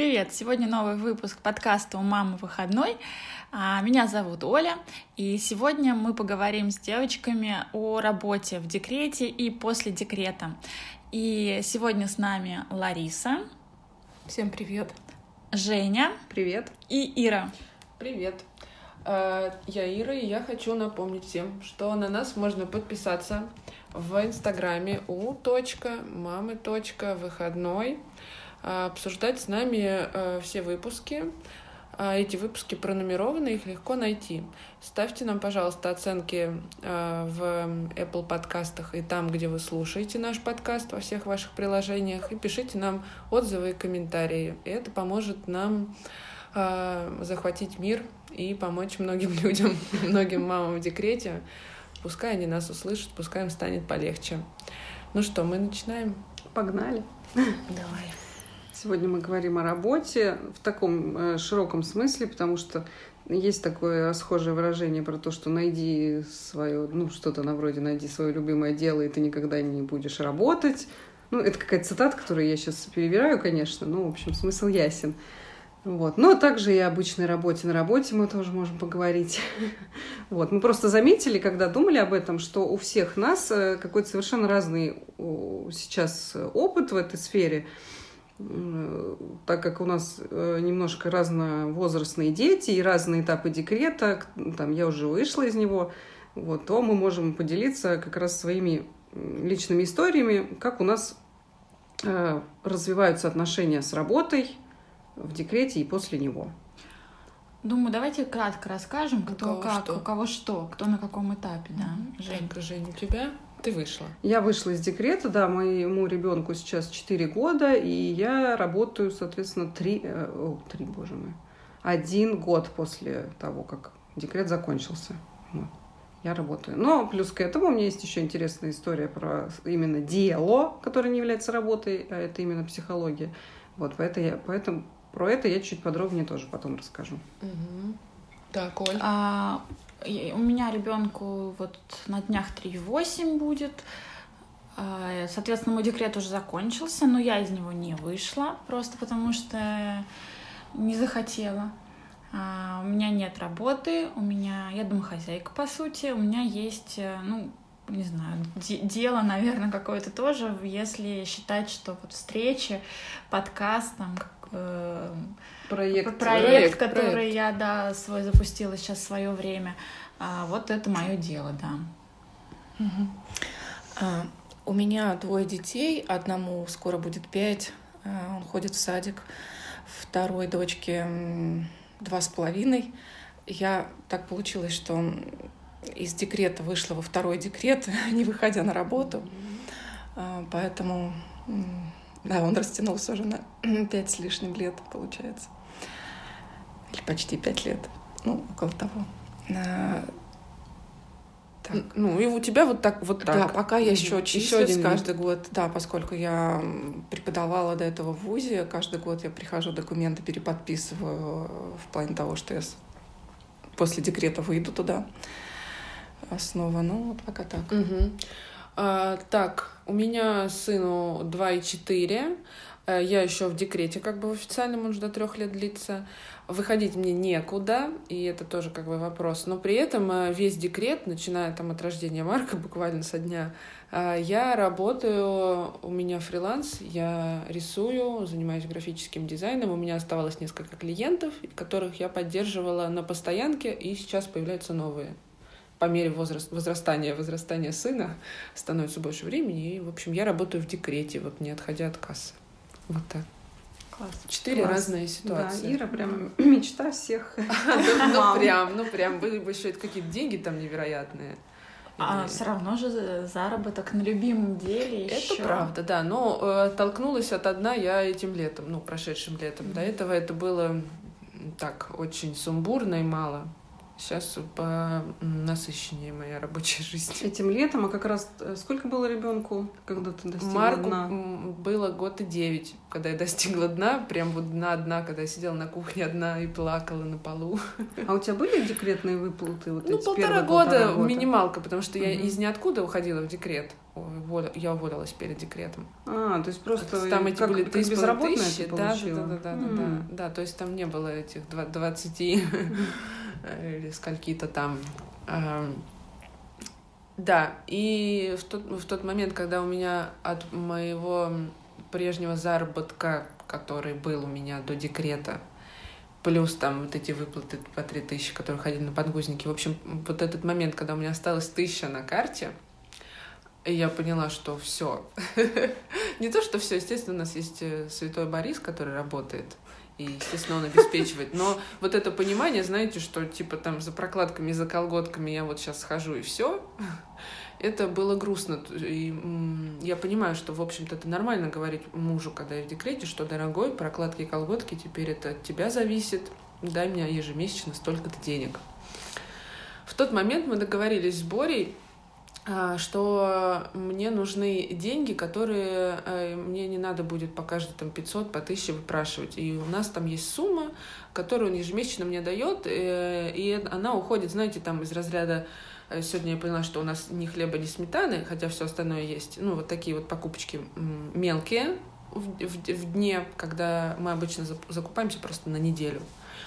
Привет! Сегодня новый выпуск подкаста «У мамы выходной». А, меня зовут Оля, и сегодня мы поговорим с девочками о работе в декрете и после декрета. И сегодня с нами Лариса. Всем привет. Женя. Привет. И Ира. Привет. Э, я Ира, и я хочу напомнить всем, что на нас можно подписаться в инстаграме у мамы выходной а, обсуждать с нами э, все выпуски. А, эти выпуски пронумерованы, их легко найти. Ставьте нам, пожалуйста, оценки в Apple подкастах и там, где вы слушаете наш подкаст во всех ваших приложениях, и пишите нам отзывы и комментарии. И это поможет нам захватить мир и помочь многим людям, многим мамам в декрете. Пускай они нас услышат, пускай им станет полегче. Ну что, мы начинаем? Погнали. Давай. Сегодня мы говорим о работе в таком э, широком смысле, потому что есть такое расхожее выражение про то, что найди свое, ну, что-то на вроде найди свое любимое дело, и ты никогда не будешь работать. Ну, это какая-то цитата, которую я сейчас перебираю, конечно, но, в общем, смысл ясен. Вот. Но также и о обычной работе. На работе мы тоже можем поговорить. Вот. Мы просто заметили, когда думали об этом, что у всех нас э, какой-то совершенно разный сейчас опыт в этой сфере так как у нас э, немножко разновозрастные дети и разные этапы декрета, там я уже вышла из него, вот, то мы можем поделиться как раз своими личными историями, как у нас э, развиваются отношения с работой в декрете и после него. Думаю, давайте кратко расскажем, кто у как, что. у кого что, кто на каком этапе, да. Жень, Жень, у тебя? Ты вышла? Я вышла из декрета, да, моему ребенку сейчас 4 года, и я работаю, соответственно, 3, э, о, 3, боже мой, один год после того, как декрет закончился. Вот. Я работаю. Но плюс к этому у меня есть еще интересная история про именно дело, которое не является работой, а это именно психология. Вот, поэтому я, поэтому про это я чуть подробнее тоже потом расскажу. Угу. Так, Оль. А, у меня ребенку вот на днях 3,8 будет. А, соответственно, мой декрет уже закончился, но я из него не вышла, просто потому что не захотела. А, у меня нет работы, у меня, я домохозяйка, по сути, у меня есть, э, ну, не знаю, дело, наверное, какое-то тоже, если считать, что вот встречи, подкаст, там, э, проект, проект, проект, который проект. я, да, свой запустила сейчас в свое время. А, вот это мое дело, да. Угу. А, у меня двое детей, одному скоро будет пять, а, он ходит в садик, второй дочке два с половиной. Я так получилось, что из декрета вышла во второй декрет, не выходя на работу. А, поэтому, да, он растянулся уже на пять с лишним лет, получается. Или почти пять лет. Ну, около того. А, так. Ну, и у тебя вот так, вот так. Да, пока я еще числюсь еще каждый год, да, поскольку я преподавала до этого в ВУЗе, каждый год я прихожу, документы переподписываю в плане того, что я после декрета выйду туда снова. Ну, вот пока так. Угу. А, так, у меня сыну 2 и 4. Э, я еще в декрете, как бы в официальном, он уже до трех лет длится. Выходить мне некуда, и это тоже как бы вопрос. Но при этом э, весь декрет, начиная там от рождения Марка, буквально со дня, э, я работаю, у меня фриланс, я рисую, занимаюсь графическим дизайном, у меня оставалось несколько клиентов, которых я поддерживала на постоянке, и сейчас появляются новые по мере возраст, возрастания, возрастания сына становится больше времени. И, в общем, я работаю в декрете, вот не отходя от кассы. Вот так. Класс. Четыре Класс. разные ситуации. Да, Ира прям мечта всех. Ну прям, ну прям, были бы еще какие-то деньги там невероятные. А все равно же заработок на любимом деле еще. Это правда, да. Но э, толкнулась от одна я этим летом, ну, прошедшим летом. До этого это было так очень сумбурно и мало. Сейчас по насыщеннее моя рабочая жизнь. Этим летом, а как раз э, сколько было ребенку, когда ты достигла Марку дна? было год и девять, когда я достигла дна, прям вот дна-дна, когда я сидела на кухне одна и плакала на полу. А у тебя были декретные выплаты? Вот Ну, эти полтора первые года, полтора года? минималка, потому что я Мгм. из ниоткуда уходила в декрет. Я уволилась перед декретом. А, то есть просто там эти как, были как безработная тысячи, ты да, да, да, да, да, да, да, да, то есть там не было этих два- 20 или скольки-то там. Ам, Да, и в тот, в тот момент, когда у меня от моего прежнего заработка, который был у меня до декрета, плюс там вот эти выплаты по 3 тысячи, которые ходили на подгузники. В общем, вот этот момент, когда у меня осталось тысяча на карте, и я поняла, что все. Не то, что все, естественно, у нас есть э, святой Борис, который работает, и, естественно, он обеспечивает. Но вот это понимание, знаете, что типа там за прокладками, за колготками я вот сейчас схожу и все, это было грустно. И я понимаю, что, в общем-то, это нормально говорить мужу, когда я в декрете, что, дорогой, прокладки и колготки теперь это от тебя зависит, дай мне ежемесячно столько-то денег. В тот момент мы договорились с Борей, что мне нужны деньги, которые э, мне не надо будет по каждой там 500, по 1000 выпрашивать. И у нас там есть сумма, которую он ежемесячно мне дает, э, и она уходит, знаете, там из разряда э, Сегодня я поняла, что у нас ни хлеба, ни сметаны, хотя все остальное есть. Ну, вот такие вот покупочки мелкие в, в- в дне, когда мы обычно закупаемся просто на неделю.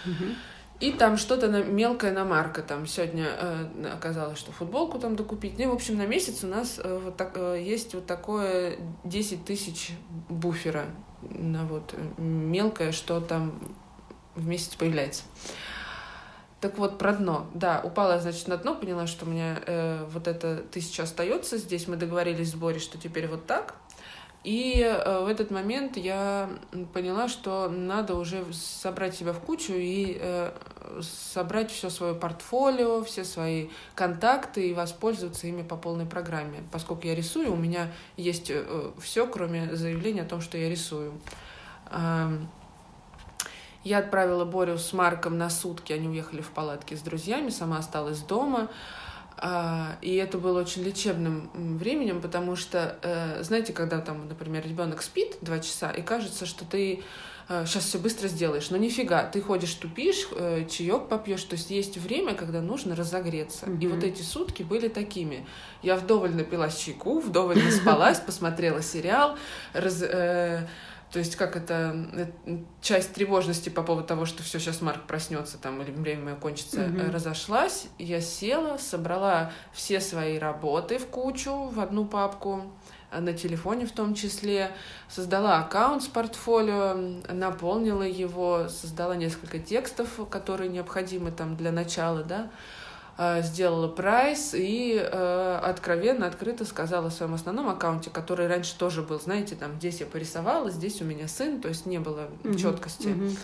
Мгм. И там что-то на, мелкая намарка. Там сегодня э, оказалось, что футболку там докупить. Ну, в общем, на месяц у нас э, вот так, э, есть вот такое 10 тысяч буфера. На вот э, мелкое, что там в месяц появляется. Так вот, про дно. Да, упала, значит, на дно, поняла, что у меня э, вот эта тысяча остается здесь. Мы договорились в сборе, что теперь вот так. И э, в этот момент я поняла, что надо уже собрать себя в кучу и э, собрать все свое портфолио, все свои контакты и воспользоваться ими по полной программе. Поскольку я рисую, у меня есть все, кроме заявления о том, что я рисую. Я отправила Борю с Марком на сутки, они уехали в палатке с друзьями, сама осталась дома. А, И это было очень лечебным временем, потому что, э, знаете, когда там, например, ребенок спит два часа, и кажется, что ты сейчас все быстро сделаешь. Но нифига, ты ходишь, тупишь, э, чаек попьешь. То есть есть время, когда нужно разогреться. И Мгм. вот эти сутки были такими. Я вдоволь напилась чайку, вдоволь наспалась, посмотрела сериал, раз- э, то есть как это часть тревожности по поводу того, что все сейчас Марк проснется там или время мое кончится, Мгм. э, разошлась. Я села, собрала все свои работы в кучу в одну папку э, на телефоне в том числе, создала аккаунт с портфолио, наполнила его, создала несколько текстов, которые необходимы там для начала, да, сделала прайс и э, откровенно, открыто сказала в своем основном аккаунте, который раньше тоже был, знаете, там здесь я порисовала, здесь у меня сын, то есть не было Мгм. четкости. Мгм.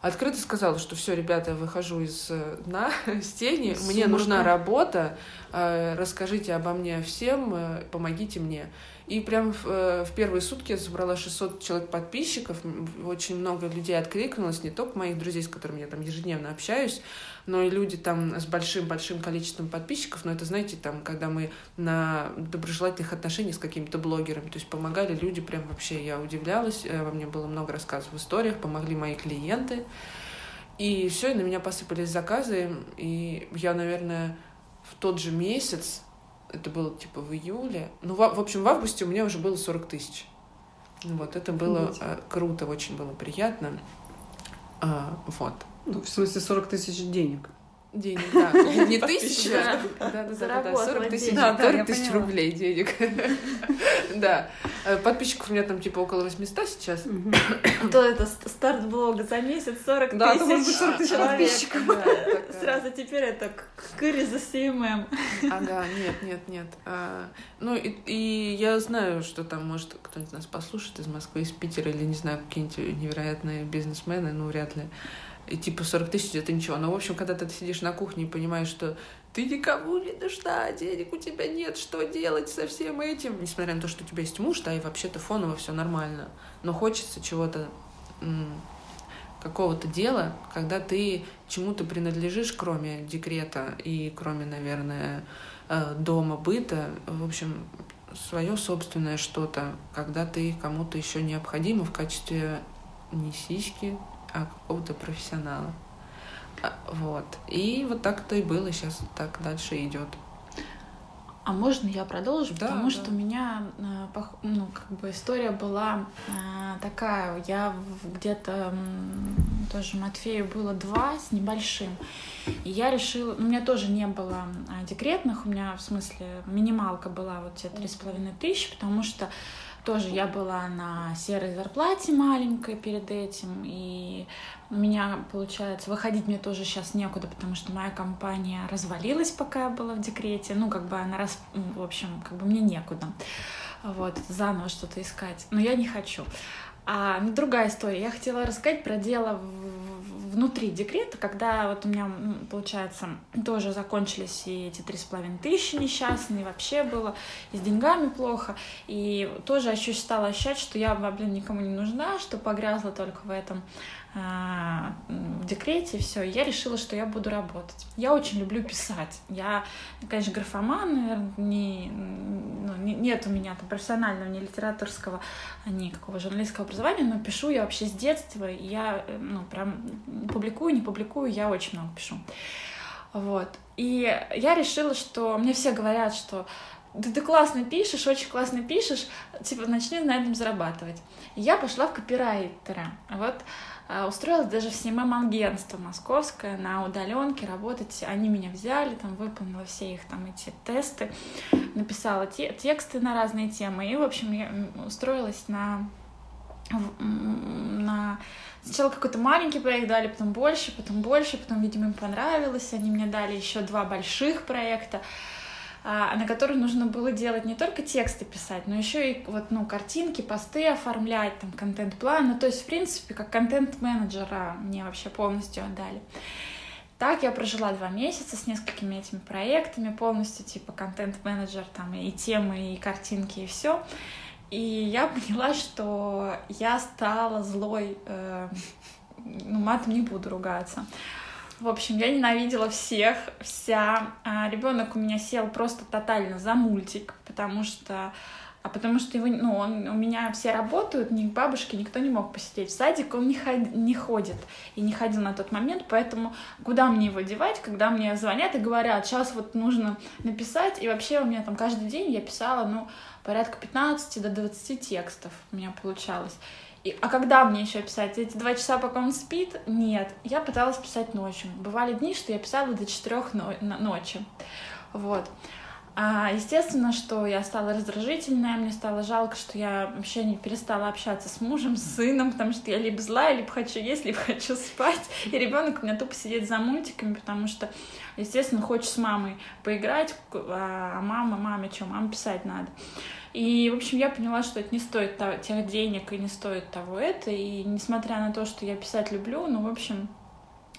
Открыто сказала, что все, ребята, я выхожу из э, дна, с тени, Из мне нужна работа, э, расскажите обо мне всем, э, помогите мне. И прям в, э, в первые сутки я собрала 600 человек подписчиков, очень много людей откликнулось, не только моих друзей, с которыми я там ежедневно общаюсь, но и люди там с большим-большим количеством подписчиков, но это, знаете, там, когда мы на доброжелательных отношениях с какими-то блогерами, то есть помогали люди, прям вообще я удивлялась, э, во мне было много рассказов в историях, помогли мои клиенты, и все, и на меня посыпались заказы, и я, наверное, в тот же месяц, это было типа в июле, ну, в, в общем, в августе у меня уже было 40 тысяч. Вот, это было Офигеть. э, круто, очень было приятно. А, вот. Ну, в смысле 40 тысяч денег. Денег, да. Не тысяча. Да. Да, да, да, да, Заработала 40 тысяч. Да, да, 40 я тысяч рублей денег. Да. Э, Подписчиков у меня там типа около 800 сейчас. То это ст- старт блога за месяц 40 Да, это может быть тысяч 40 тысяч подписчиков. Да. Сразу теперь это кыри за CMM. Ага, нет, нет, нет. А, ну, и, и я знаю, что там, может, кто-нибудь нас послушает из Москвы, из Питера, или, не знаю, какие-нибудь невероятные бизнесмены, ну, вряд ли. И типа 40 тысяч это ничего. Но, в общем, когда ты сидишь на кухне и понимаешь, что ты никому не нужна, денег у тебя нет, что делать со всем этим? Несмотря на то, что у тебя есть муж, да, и вообще-то фоново все нормально. Но хочется чего-то какого-то дела, когда ты чему-то принадлежишь, кроме декрета и кроме, наверное, э, дома, быта, в общем, свое собственное что-то, когда ты кому-то еще необходима в качестве не сиськи, а какого-то профессионала. А, вот. И вот так-то и было, сейчас так дальше идет. А можно я продолжу? Да, Потому да. что у меня пох- ну, как бы история была э, такая. Я где-то тоже Матфею было два с небольшим. И я решила, ну, у меня тоже не было а, декретных, у меня в смысле минималка была вот те три с половиной тысячи, потому что тоже я была на серой зарплате маленькой перед этим, и у меня, получается, выходить мне тоже сейчас некуда, потому что моя компания развалилась, пока я была в декрете. Ну, как бы она ну, В общем, как бы мне некуда. Вот, заново что-то искать. Но я не хочу. А ну, другая история. Я хотела рассказать про дело в- внутри декрета, когда вот у меня, получается, тоже закончились и эти три с половиной тысячи несчастные, вообще было и с деньгами плохо, и тоже ощущ- стала ощущать, что я, блин, никому не нужна, что погрязла только в этом в декрете, все. Я решила, что я буду работать. Я очень люблю писать. Я, конечно, графоман, наверное, не, ну, не- нет у меня там профессионального, ни литературского, ни какого журналистского образования, но пишу я вообще с детства. Я, э, ну, прям публикую, не публикую, я очень много пишу. Вот. И я решила, что мне все говорят, что да ты классно пишешь, очень классно пишешь, типа начни на этом зарабатывать. И я пошла в копирайтера. Вот а, устроилась даже в СММ-агентство московское на удаленке работать. Они меня взяли, там выполнила все их там эти тесты, написала те- тексты на разные темы. И, в общем, я устроилась на на сначала какой-то маленький проект дали, потом больше, потом больше, потом, видимо, им понравилось, они мне дали еще два больших проекта, а, на которых нужно было делать не только тексты писать, но еще и вот, ну, картинки, посты оформлять, там, контент-план, ну, то есть, в принципе, как контент-менеджера мне вообще полностью отдали. Так я прожила два месяца с несколькими этими проектами, полностью типа контент-менеджер, там и темы, и картинки, и все. И я поняла, что я стала злой, э, ну, матом не буду ругаться. В общем, я ненавидела всех, вся. А ребенок у меня сел просто тотально за мультик, потому что а потому что его, ну, он, у меня все работают, ни к бабушке никто не мог посидеть. В садик он не, ход- не ходит и не ходил на тот момент, поэтому куда мне его девать, когда мне звонят и говорят, сейчас вот нужно написать, и вообще у меня там каждый день я писала, ну, порядка 15 до 20 текстов у меня получалось. И, а когда мне еще писать? Эти два часа, пока он спит? Нет. Я пыталась писать ночью. Бывали дни, что я писала до четырех но- ночи. Вот. А, естественно, что я стала раздражительная, мне стало жалко, что я вообще не перестала общаться с мужем, с сыном, потому что я либо злая, либо хочу есть, либо хочу спать. И ребенок у меня тупо сидит за мультиками, потому что, естественно, хочет с мамой поиграть, а мама, маме что, маме писать надо. И, в общем, я поняла, что это не стоит того- тех денег и не стоит того это. И несмотря на то, что я писать люблю, ну, в общем,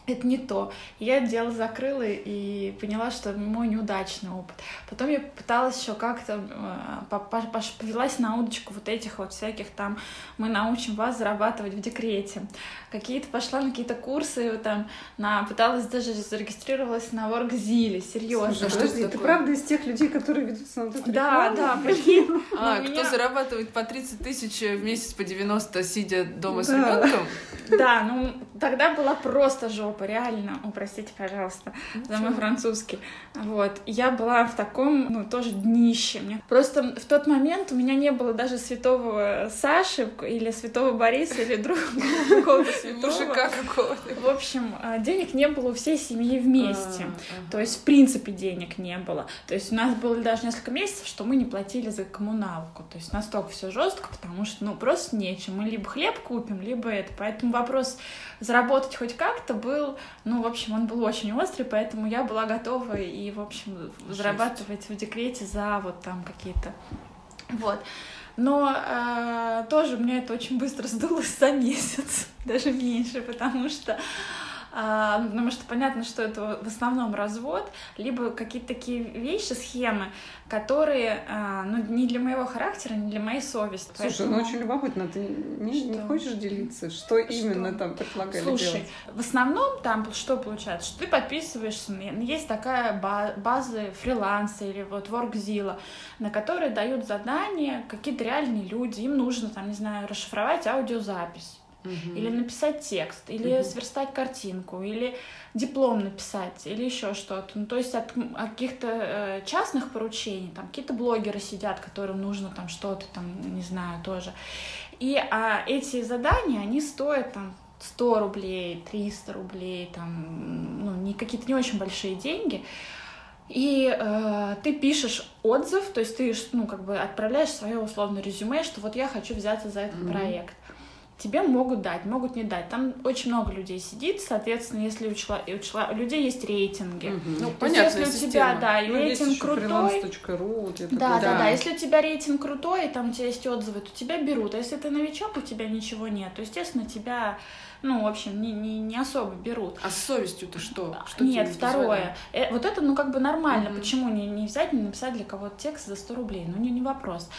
это не то. Я дело закрыла и поняла, что мой неудачный опыт. Потом я пыталась еще как-то э, повелась на удочку вот этих вот всяких там мы научим вас зарабатывать в декрете. Какие-то пошла на какие-то курсы, там, на, пыталась даже зарегистрировалась на Workzilla, серьезно. Слушай, что подожди, это ты такое? правда из тех людей, которые ведутся на вот эту Да, рекламу? да, прикинь. А, Но кто меня- зарабатывает по 30 тысяч в месяц по 90, сидя дома с Да. ребенком? Да, ну тогда была просто жопа, реально. О, простите, пожалуйста, за мой Ничего. французский. Вот. Я была в таком, ну, тоже днище. Мне просто в тот момент у меня не было даже святого Саши или святого Бориса или другого святого. Мужика какого-то. В общем, а, денег не было у всей семьи вместе. А, То есть, в принципе, денег не было. То есть, у нас было даже несколько месяцев, что мы не платили за коммуналку. То есть, настолько все жестко, потому что, ну, просто нечем. Мы либо хлеб купим, либо это. Поэтому вопрос заработать хоть как-то был, ну, в общем, он был очень острый, поэтому я была готова и, в общем, Жесть. зарабатывать в декрете за вот там какие-то... Вот. Но э, тоже у меня это очень быстро сдулось за месяц, даже меньше, потому что потому что понятно, что это в основном развод, либо какие-то такие вещи, схемы, которые а, ну, не для моего характера, не для моей совести. Слушай, ну, Поэтому... ну очень любопытно, ты не, не хочешь делиться, что, что именно там предлагали Слушай, делать? в основном там что получается, что ты подписываешься, есть такая база фриланса или вот WorkZilla, на которой дают задания какие-то реальные люди, им нужно там, не знаю, расшифровать аудиозапись угу. или написать текст, или угу. сверстать картинку, или диплом написать, или еще что-то. Ну, то есть от, от каких-то э, частных поручений, там какие-то блогеры сидят, которым нужно там что-то там, не знаю, тоже. И а, эти задания, они стоят там 100 рублей, 300 рублей, там, ну, не какие-то не очень большие деньги. И э, ты пишешь отзыв, то есть ты, ну, как бы отправляешь свое условное резюме, что вот я хочу взяться за этот mm-hmm. проект тебе могут дать, могут не дать. Там очень много людей сидит, соответственно, если у, чело... у, чело... у людей есть рейтинги. Угу. Ну, То понятно, если у тебя, да, ну, рейтинг крутой. Freelance.ru, да, да, да, да. Если у тебя рейтинг крутой, и там у тебя есть отзывы, то тебя берут. А если ты новичок, у тебя ничего нет, то, естественно, тебя ну, в общем, не, не, не особо берут. А с совестью-то что? что Нет, второе. Э, вот это, ну, как бы нормально. Mm-hmm. Почему не, не взять, не написать для кого-то текст за 100 рублей? Ну, не, не вопрос.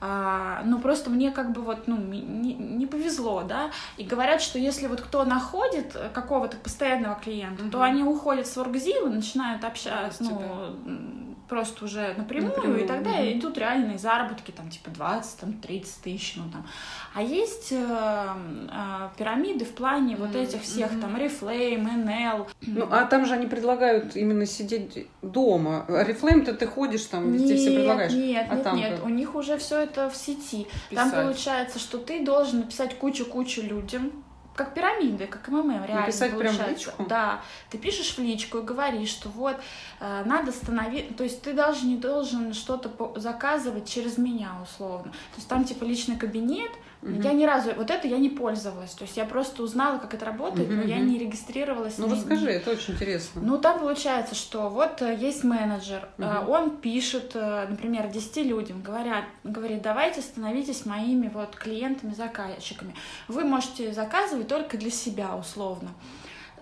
А, ну, просто мне как бы вот, ну, не, не повезло, да. И говорят, что если вот кто находит какого-то постоянного клиента, mm-hmm. то они уходят с Workzilla, начинают общаться, ну, просто уже напрямую, напрямую и тогда угу. идут реальные заработки, там, типа 20, там, 30 тысяч, ну, там. А есть э, э, пирамиды в плане вот этих всех, там, Reflame, NL. Ну, а там же они предлагают именно сидеть дома. А Reflame-то ты ходишь там, везде нет, все предлагаешь. Нет, а нет, там нет, как? у них уже все это в сети. Писать. Там получается, что ты должен написать кучу-кучу людям, как пирамиды, как МММ, реально Написать получается. прям в личку? Да. Ты пишешь в личку и говоришь, что вот э, надо становиться, то есть ты даже не должен что-то заказывать через меня условно. То есть там типа личный кабинет, Угу. Я ни разу, вот это я не пользовалась. То есть я просто узнала, как это работает, угу, но я не регистрировалась. Ну, не, расскажи, это очень интересно. Ну, там получается, что вот э, есть менеджер, угу. он пишет, э, например, 10 людям, говорят, говорит, давайте становитесь моими вот клиентами, заказчиками. Вы можете заказывать только для себя условно.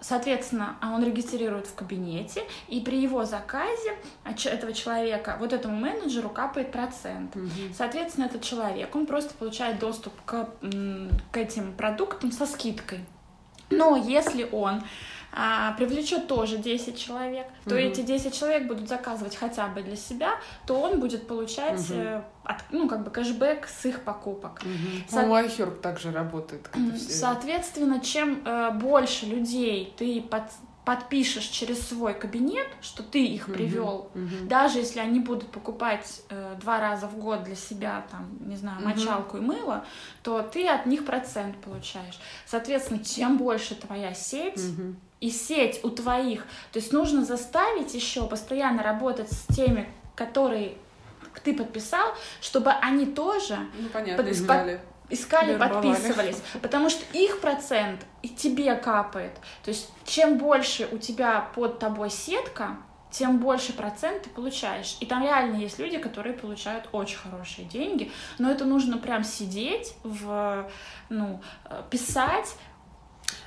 Соответственно, а он регистрирует в кабинете, и при его заказе этого человека, вот этому менеджеру капает процент. Угу. Соответственно, этот человек, он просто получает доступ к, к этим продуктам со скидкой. Но если он а, привлечет тоже 10 человек, то угу. эти 10 человек будут заказывать хотя бы для себя, то он будет получать угу. от, ну, как бы кэшбэк с их покупок. Угу. Со... Ну, также работает. Соответственно, чем э, больше людей ты под, подпишешь через свой кабинет, что ты их привел, uh-huh, uh-huh. даже если они будут покупать э, два раза в год для себя, там, не знаю, мочалку uh-huh. и мыло, то ты от них процент получаешь. Соответственно, чем больше твоя сеть, uh-huh и сеть у твоих. То есть нужно заставить еще постоянно работать с теми, которые ты подписал, чтобы они тоже ну, понятно, под, искали, искали подписывались. Потому что их процент и тебе капает. То есть чем больше у тебя под тобой сетка, тем больше процент ты получаешь. И там реально есть люди, которые получают очень хорошие деньги, но это нужно прям сидеть, в, ну, э, писать,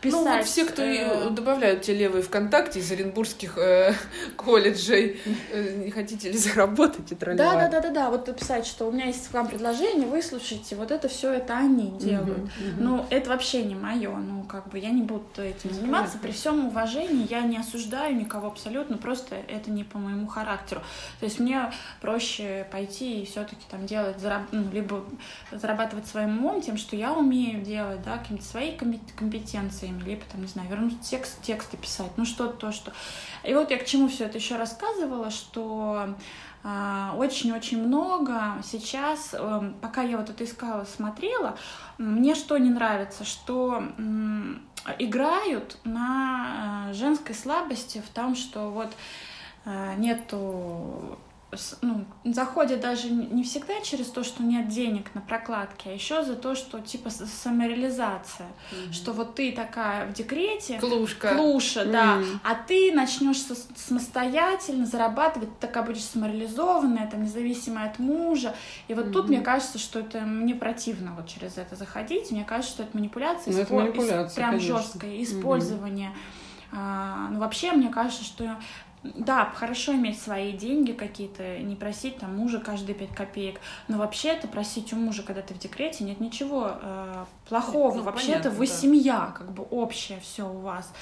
писать. Ну, вот все, кто э... добавляют те левые ВКонтакте из оренбургских э, колледжей, э, не хотите ли заработать и Да, да, да, да, да. Вот писать, что у меня есть к вам предложение, выслушайте. Вот это все это они делают. Uh-huh, uh-huh. Ну, это вообще не мое. Ну, как бы я не буду этим заниматься. При всем уважении я не осуждаю никого абсолютно, просто это не по моему характеру. То есть мне проще пойти и все-таки там делать, зараб... ну, либо зарабатывать своим умом, тем, что я умею делать, да, какими-то свои компетенции историями, либо там, не знаю, вернуть текст, тексты писать, ну что-то, то, что. И вот я к чему все это еще рассказывала, что а, очень-очень много сейчас, эм, пока я вот это искала, смотрела, мне что не нравится, что играют на э, женской слабости в том, что вот э, нету ну, заходят даже не всегда через то, что нет денег на прокладки, а еще за то, что типа самореализация, mm-hmm. что вот ты такая в декрете, клушка, клуша, mm-hmm. да, а ты начнешь самостоятельно зарабатывать, ты такая будешь самореализованная, там независимая от мужа, и вот mm-hmm. тут мне кажется, что это мне противно вот через это заходить, мне кажется, что это манипуляция, ну, это манипуляция прям конечно. жесткое использование. Mm-hmm А, ну, вообще, мне кажется, что да, хорошо иметь свои деньги какие-то, не просить там мужа каждые пять копеек, но вообще это просить у мужа, когда ты в декрете, нет ничего э, плохого. Ну, Вообще-то вы да. семья, как бы общая, все у вас.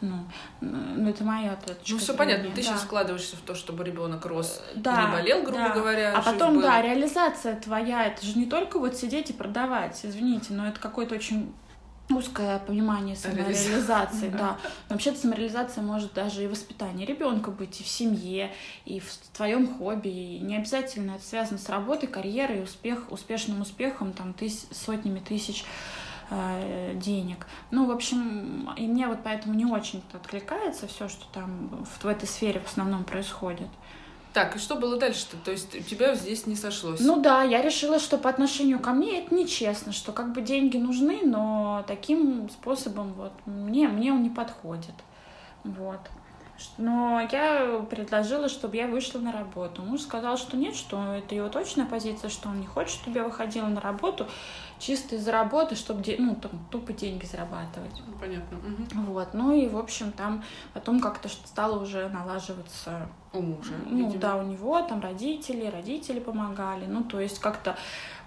Ну, ну это моя точка Ну, все понятно, ты да. сейчас вкладываешься в то, чтобы ребенок рос да, и не болел, грубо да. говоря. А потом, была. да, реализация твоя, это же не только вот сидеть и продавать, извините, но это какой-то очень узкое понимание самореализации, да. Но вообще-то самореализация может даже и воспитание ребенка быть и в семье, и в твоем хобби. И не обязательно это связано с работой, карьерой, успех, успешным успехом, там, тыс сотнями тысяч э, денег. Ну, в общем, и мне вот поэтому не очень откликается все, что там в, в этой сфере в основном происходит. Так, и что было дальше-то? То есть у тебя здесь не сошлось? Ну да, я решила, что по отношению ко мне это нечестно, что как бы деньги нужны, но таким способом вот мне, мне он не подходит. Вот. Но я предложила, чтобы я вышла на работу. Муж сказал, что нет, что это его точная позиция, что он не хочет, чтобы я выходила на работу чисто из-за работы, чтобы ну, там, тупо деньги зарабатывать. Ну, понятно. Угу. Вот. Ну и, в общем, там потом как-то стало уже налаживаться у мужа. Ну видимо. да, у него там родители, родители помогали. Ну, то есть как-то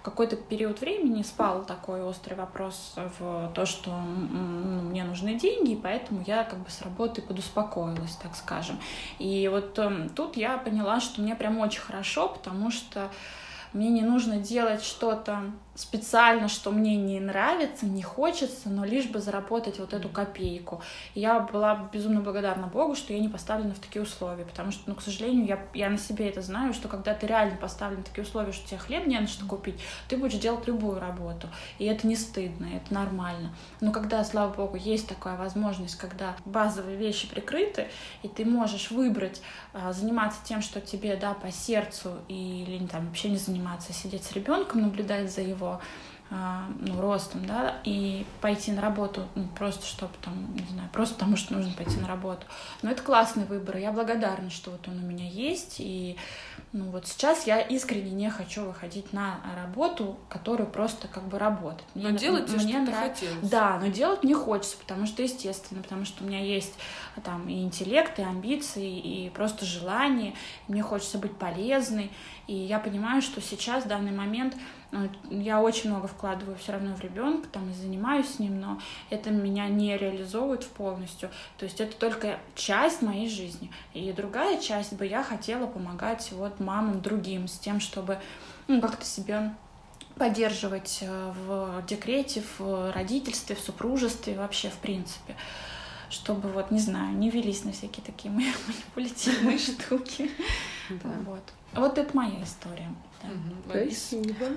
какой-то период времени спал такой острый вопрос в то, что ну, мне нужны деньги, и поэтому я как бы с работы подуспокоилась, так скажем. И вот э, тут я поняла, что мне прям очень хорошо, потому что мне не нужно делать что-то специально, что мне не нравится, не хочется, но лишь бы заработать вот эту копейку. И я была безумно благодарна Богу, что я не поставлена в такие условия, потому что, ну, к сожалению, я, я на себе это знаю, что когда ты реально поставлен в такие условия, что тебе хлеб не на что купить, ты будешь делать любую работу. И это не стыдно, это нормально. Но когда, слава Богу, есть такая возможность, когда базовые вещи прикрыты, и ты можешь выбрать а, заниматься тем, что тебе, да, по сердцу, или там вообще не заниматься, а сидеть с ребенком, наблюдать за его его а, ну, ростом, да, и пойти на работу, ну, просто чтобы там, не знаю, просто потому что нужно пойти на работу. Но это классный выбор, я благодарна, что вот он у меня есть, и ну вот сейчас я искренне не хочу выходить на работу, которую просто как бы работать. Мне, но делать мне что нравится. хотелось. Да, но делать не хочется, потому что естественно, потому что у меня есть там и интеллект, и амбиции, и просто желание, мне хочется быть полезной, и я понимаю, что сейчас, в данный момент, я очень много вкладываю все равно в ребенка, там и занимаюсь с ним, но это меня не реализовывает в полностью. То есть это только часть моей жизни. И другая часть бы я хотела помогать вот мамам другим с тем, чтобы ну, как-то себя поддерживать э, в декрете, в родительстве, в супружестве, вообще в принципе чтобы вот, не знаю, не велись на всякие такие манипулятивные штуки. Вот. Вот это моя история. Спасибо.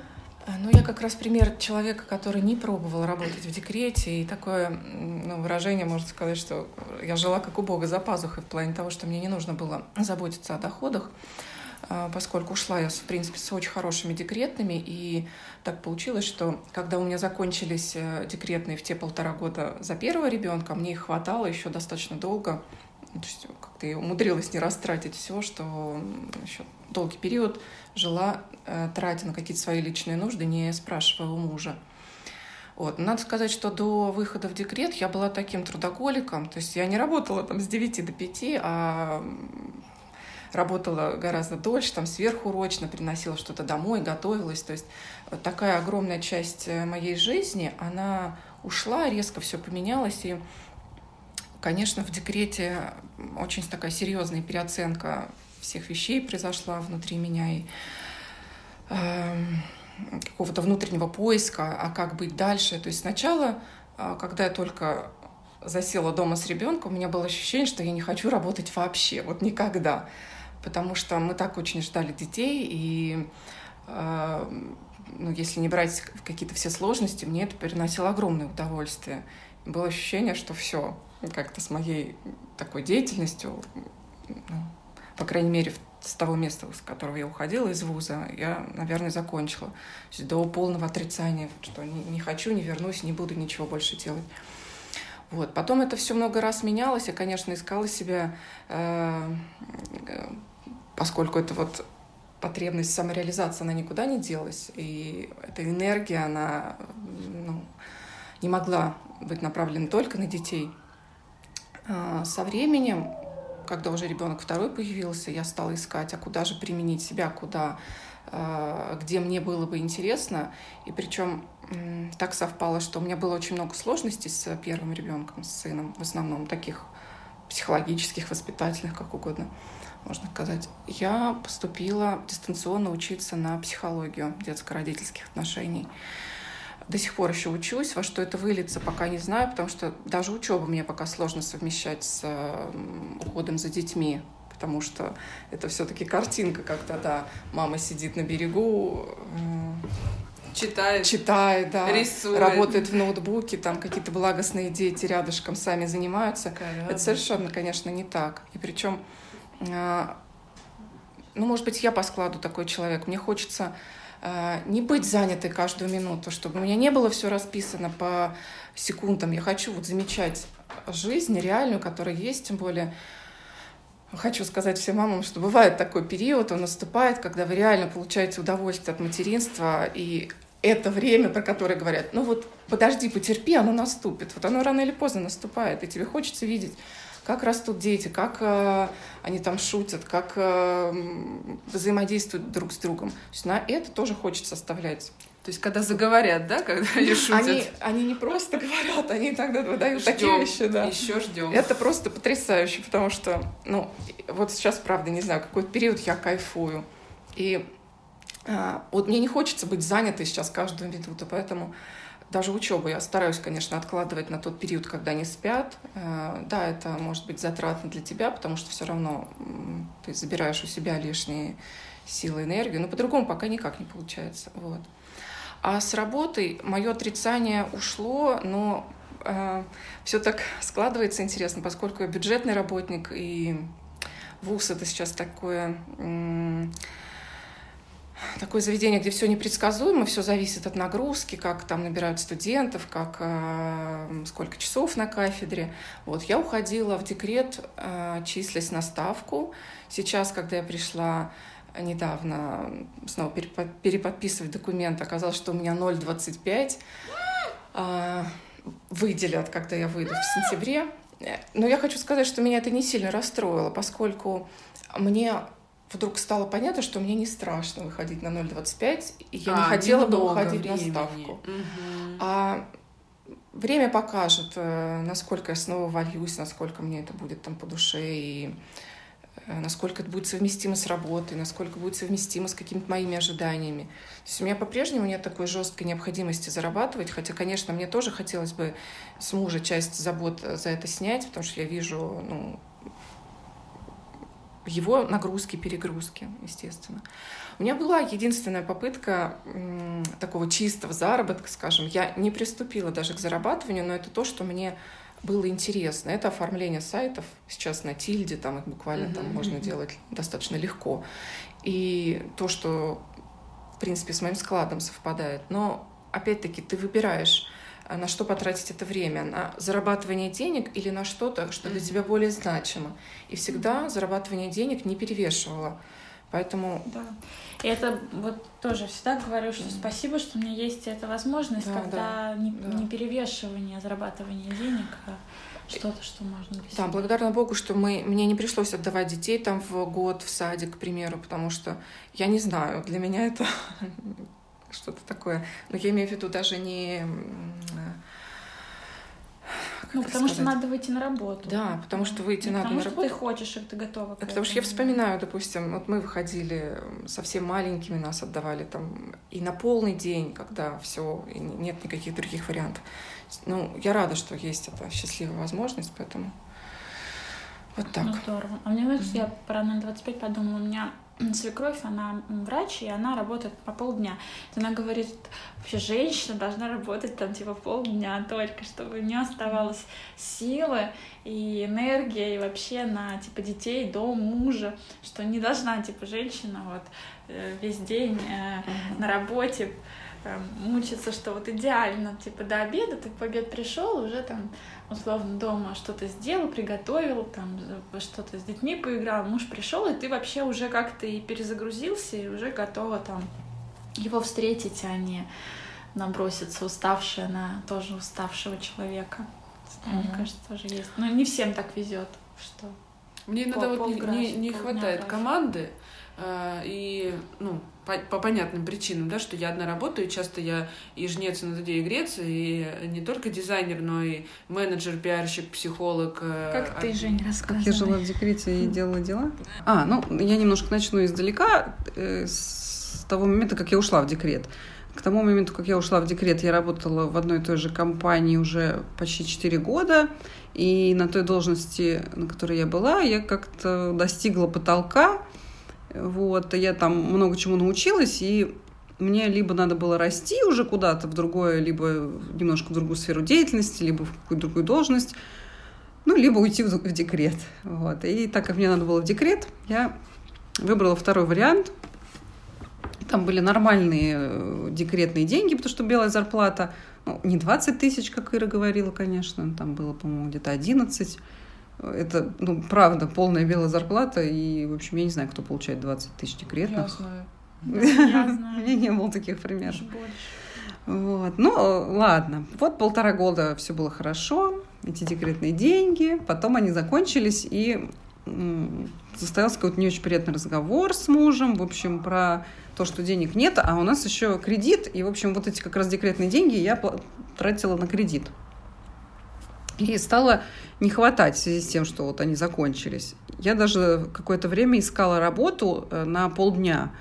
А, ну, я как раз пример человека, который не пробовал работать в декрете, и такое ну, выражение, можно сказать, что я жила как у Бога за пазухой в плане того, что мне не нужно было заботиться о доходах, а, поскольку ушла я, в принципе, с очень хорошими декретными, и так получилось, что когда у меня закончились э, декретные в те полтора года за первого ребенка, мне их хватало еще достаточно долго, то есть как-то я умудрилась не растратить все, что еще долгий период жила, э, тратя на какие-то свои личные нужды, не спрашивая у мужа. Вот. Надо сказать, что до выхода в декрет я была таким трудоголиком, то есть я не работала там с 9 до 5, а работала гораздо дольше, там сверхурочно, приносила что-то домой, готовилась. То есть вот такая огромная часть э, моей жизни, она ушла, резко все поменялось. И, конечно, в декрете очень такая серьезная переоценка всех вещей произошла внутри меня. И, э, какого-то внутреннего поиска, а как быть дальше. То есть сначала, а, когда я только засела дома с ребенком, у меня было ощущение, что я не хочу работать вообще, вот никогда потому что мы так очень ждали детей, и э, ну, если не брать какие-то все сложности, мне это приносило огромное удовольствие. Было ощущение, что все как-то с моей такой деятельностью, ну, по крайней мере, с того места, с которого я уходила из вуза, я, наверное, закончила. То есть до полного отрицания, что не, не хочу, не вернусь, не буду ничего больше делать. Вот. Потом это все много раз менялось. Я, конечно, искала себя э, поскольку это вот потребность самореализации, она никуда не делась, и эта энергия, она ну, не могла быть направлена только на детей. А, со временем, когда уже ребенок второй появился, я стала искать, а куда же применить себя, куда, а, где мне было бы интересно. И причем так совпало, что у меня было очень много сложностей с первым ребенком, с сыном, в основном таких психологических, воспитательных, как угодно можно сказать. Я поступила дистанционно учиться на психологию детско-родительских отношений. До сих пор еще учусь, во что это выльется, пока не знаю, потому что даже учебу мне пока сложно совмещать с уходом за детьми, потому что это все-таки картинка, когда да, мама сидит на берегу, читает, читает, да, рисует. работает в ноутбуке, там какие-то благостные дети рядышком сами занимаются. Конечно. Это совершенно, конечно, не так. И причем, а, ну, может быть, я по складу такой человек. Мне хочется не быть занятой каждую минуту, чтобы у меня не было все расписано по секундам. Я хочу вот замечать жизнь реальную, которая есть, тем более Хочу сказать всем мамам, что бывает такой период, он наступает, когда вы реально получаете удовольствие от материнства, и это время, про которое говорят, ну вот подожди, потерпи, оно наступит. Вот оно рано или поздно наступает, и тебе хочется видеть, как растут дети, как э, они там шутят, как э, взаимодействуют друг с другом. То есть на это тоже хочется оставлять то есть, когда заговорят, да, когда они шутят? Они, они не просто говорят, они иногда выдают ждем, такие вещи, да. Еще ждем. Это просто потрясающе, потому что, ну, вот сейчас, правда, не знаю, какой период я кайфую. И а, вот мне не хочется быть занятой сейчас каждую минуту, поэтому даже учебу я стараюсь, конечно, откладывать на тот период, когда они спят. А, да, это может быть затратно для тебя, потому что все равно ты забираешь у себя лишние силы, энергию, но по-другому пока никак не получается. Вот. А с работой мое отрицание ушло, но э, все так складывается интересно, поскольку я бюджетный работник, и ВУЗ это сейчас такое, э, такое заведение, где все непредсказуемо, все зависит от нагрузки, как там набирают студентов, как э, сколько часов на кафедре. Вот я уходила в декрет, э, числясь на ставку. Сейчас, когда я пришла недавно снова переподписывать документ, оказалось, что у меня 0,25 а, выделят, когда я выйду в сентябре. Но я хочу сказать, что меня это не сильно расстроило, поскольку мне вдруг стало понятно, что мне не страшно выходить на 0,25, и я а, не хотела бы уходить времени. на ставку. Угу. А время покажет, э, насколько я снова вольюсь, насколько мне это будет там по душе, и Э, насколько это будет совместимо с работой, насколько будет совместимо с какими-то моими ожиданиями. То есть у меня по-прежнему нет такой жесткой необходимости зарабатывать, хотя, конечно, мне тоже хотелось бы с мужа часть забот за это снять, потому что я вижу ну, его нагрузки, перегрузки, естественно. У меня была единственная попытка такого чистого заработка, скажем. Я не приступила даже к зарабатыванию, но это то, что мне было интересно. Это оформление сайтов. Сейчас на тильде там их буквально uh-huh, там можно делать достаточно легко. И то, что в принципе с моим складом совпадает. Но опять-таки ты выбираешь на что потратить это время, на зарабатывание денег или на что-то, что для тебя более значимо. И всегда зарабатывание денег не перевешивало. Поэтому... Да. И это вот тоже всегда говорю, что спасибо, что у меня есть эта возможность, да, когда да, не, да. не перевешивание, а зарабатывание денег, а что-то, что можно для Да, благодарна Богу, что мы, мне не пришлось отдавать детей там в год в садик, к примеру, потому что я не знаю, для меня это что-то такое. Но я имею в виду даже не ну, потому сказать? что надо выйти на работу. Да, потому что выйти не надо потому на что работу. ты хочешь, и ты готова. К потому что я вспоминаю, допустим, вот мы выходили совсем маленькими, нас отдавали там и на полный день, когда все, и нет никаких других вариантов. Ну, я рада, что есть эта счастливая возможность, поэтому вот так. Ну, здорово. А мне, знаешь, mm-hmm. я про 0,25 подумала, у меня свекровь, она врач, и она работает по полдня. Она говорит, вообще женщина должна работать там типа полдня только, чтобы у нее оставалась силы и энергия, и вообще на типа детей, дом, мужа, что не должна типа женщина вот э, весь день э, на работе э, мучиться, что вот идеально, типа до обеда ты по обед пришел, уже там условно дома что-то сделал, приготовил, там что-то с детьми поиграл, муж пришел, и ты вообще уже как-то и перезагрузился, и уже готова там его встретить, а не наброситься уставшая на тоже уставшего человека. Мне кажется, тоже есть. Но не всем так везет, что Мне иногда вот не, не, не хватает команды, э, и, ну, по, по понятным причинам, да, что я одна работаю, часто я и жнец, и на и грец, и не только дизайнер, но и менеджер, пиарщик, психолог. э, Как ты, а- Женя, рассказывай. Как я жила в декрете и делала дела? А, ну, я немножко начну издалека, э, с того момента, как я ушла в декрет. К тому моменту, как я ушла в декрет, я работала в одной и той же компании уже почти 4 года. И на той должности, на которой я была, я как-то достигла потолка. Вот, я там много чему научилась, и мне либо надо было расти уже куда-то в другое, либо немножко в другую сферу деятельности, либо в какую-то другую должность, ну, либо уйти в, в декрет. Вот. И так как мне надо было в декрет, я выбрала второй вариант. Там были нормальные э, декретные деньги, потому что белая зарплата, ну, не 20 тысяч, как Ира говорила, конечно, там было, по-моему, где-то 11. Это, ну, правда, полная белая зарплата, и, в общем, я не знаю, кто получает 20 тысяч Я декретных. знаю. Да, я знаю. У меня не было таких примеров. Вот. Ну, ладно. Вот полтора года все было хорошо, эти декретные деньги. Потом они закончились, и состоялся какой-то не очень приятный разговор с мужем, в общем, про то, что денег нет, а у нас еще кредит, и, в общем, вот эти как раз декретные деньги я тратила на кредит. И стало не хватать в связи с тем, что вот они закончились. Я даже какое-то время искала работу э, на полдня.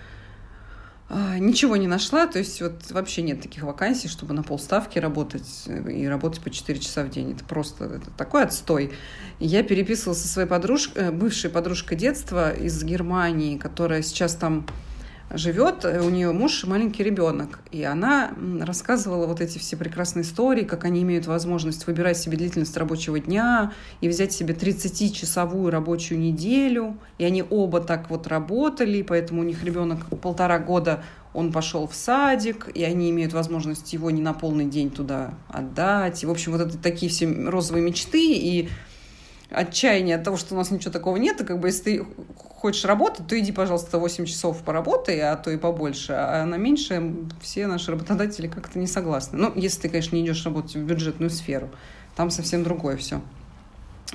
А, Ничего не нашла, то есть вот вообще нет таких вакансий, чтобы на полставки работать э, и работать по 4 часа в день. Это просто это такой отстой. Я переписывалась со своей подружкой, бывшей подружкой детства из Германии, которая сейчас там живет, э, у нее муж маленький ребенок, и она рассказывала вот эти все прекрасные истории, как они имеют возможность выбирать себе длительность рабочего дня и взять себе 30-часовую рабочую неделю, и они оба так вот работали, поэтому у них ребенок полтора года, он пошел в садик, и они имеют возможность его не на полный день туда отдать, и, в общем, вот это такие все розовые мечты, и отчаяние от того, что у нас ничего такого нет, и как бы если ты хочешь работать, то иди, пожалуйста, 8 часов поработай, а то и побольше. А на меньшее все наши работодатели как-то не согласны. Ну, если ты, конечно, не идешь работать в бюджетную сферу. Там совсем другое все.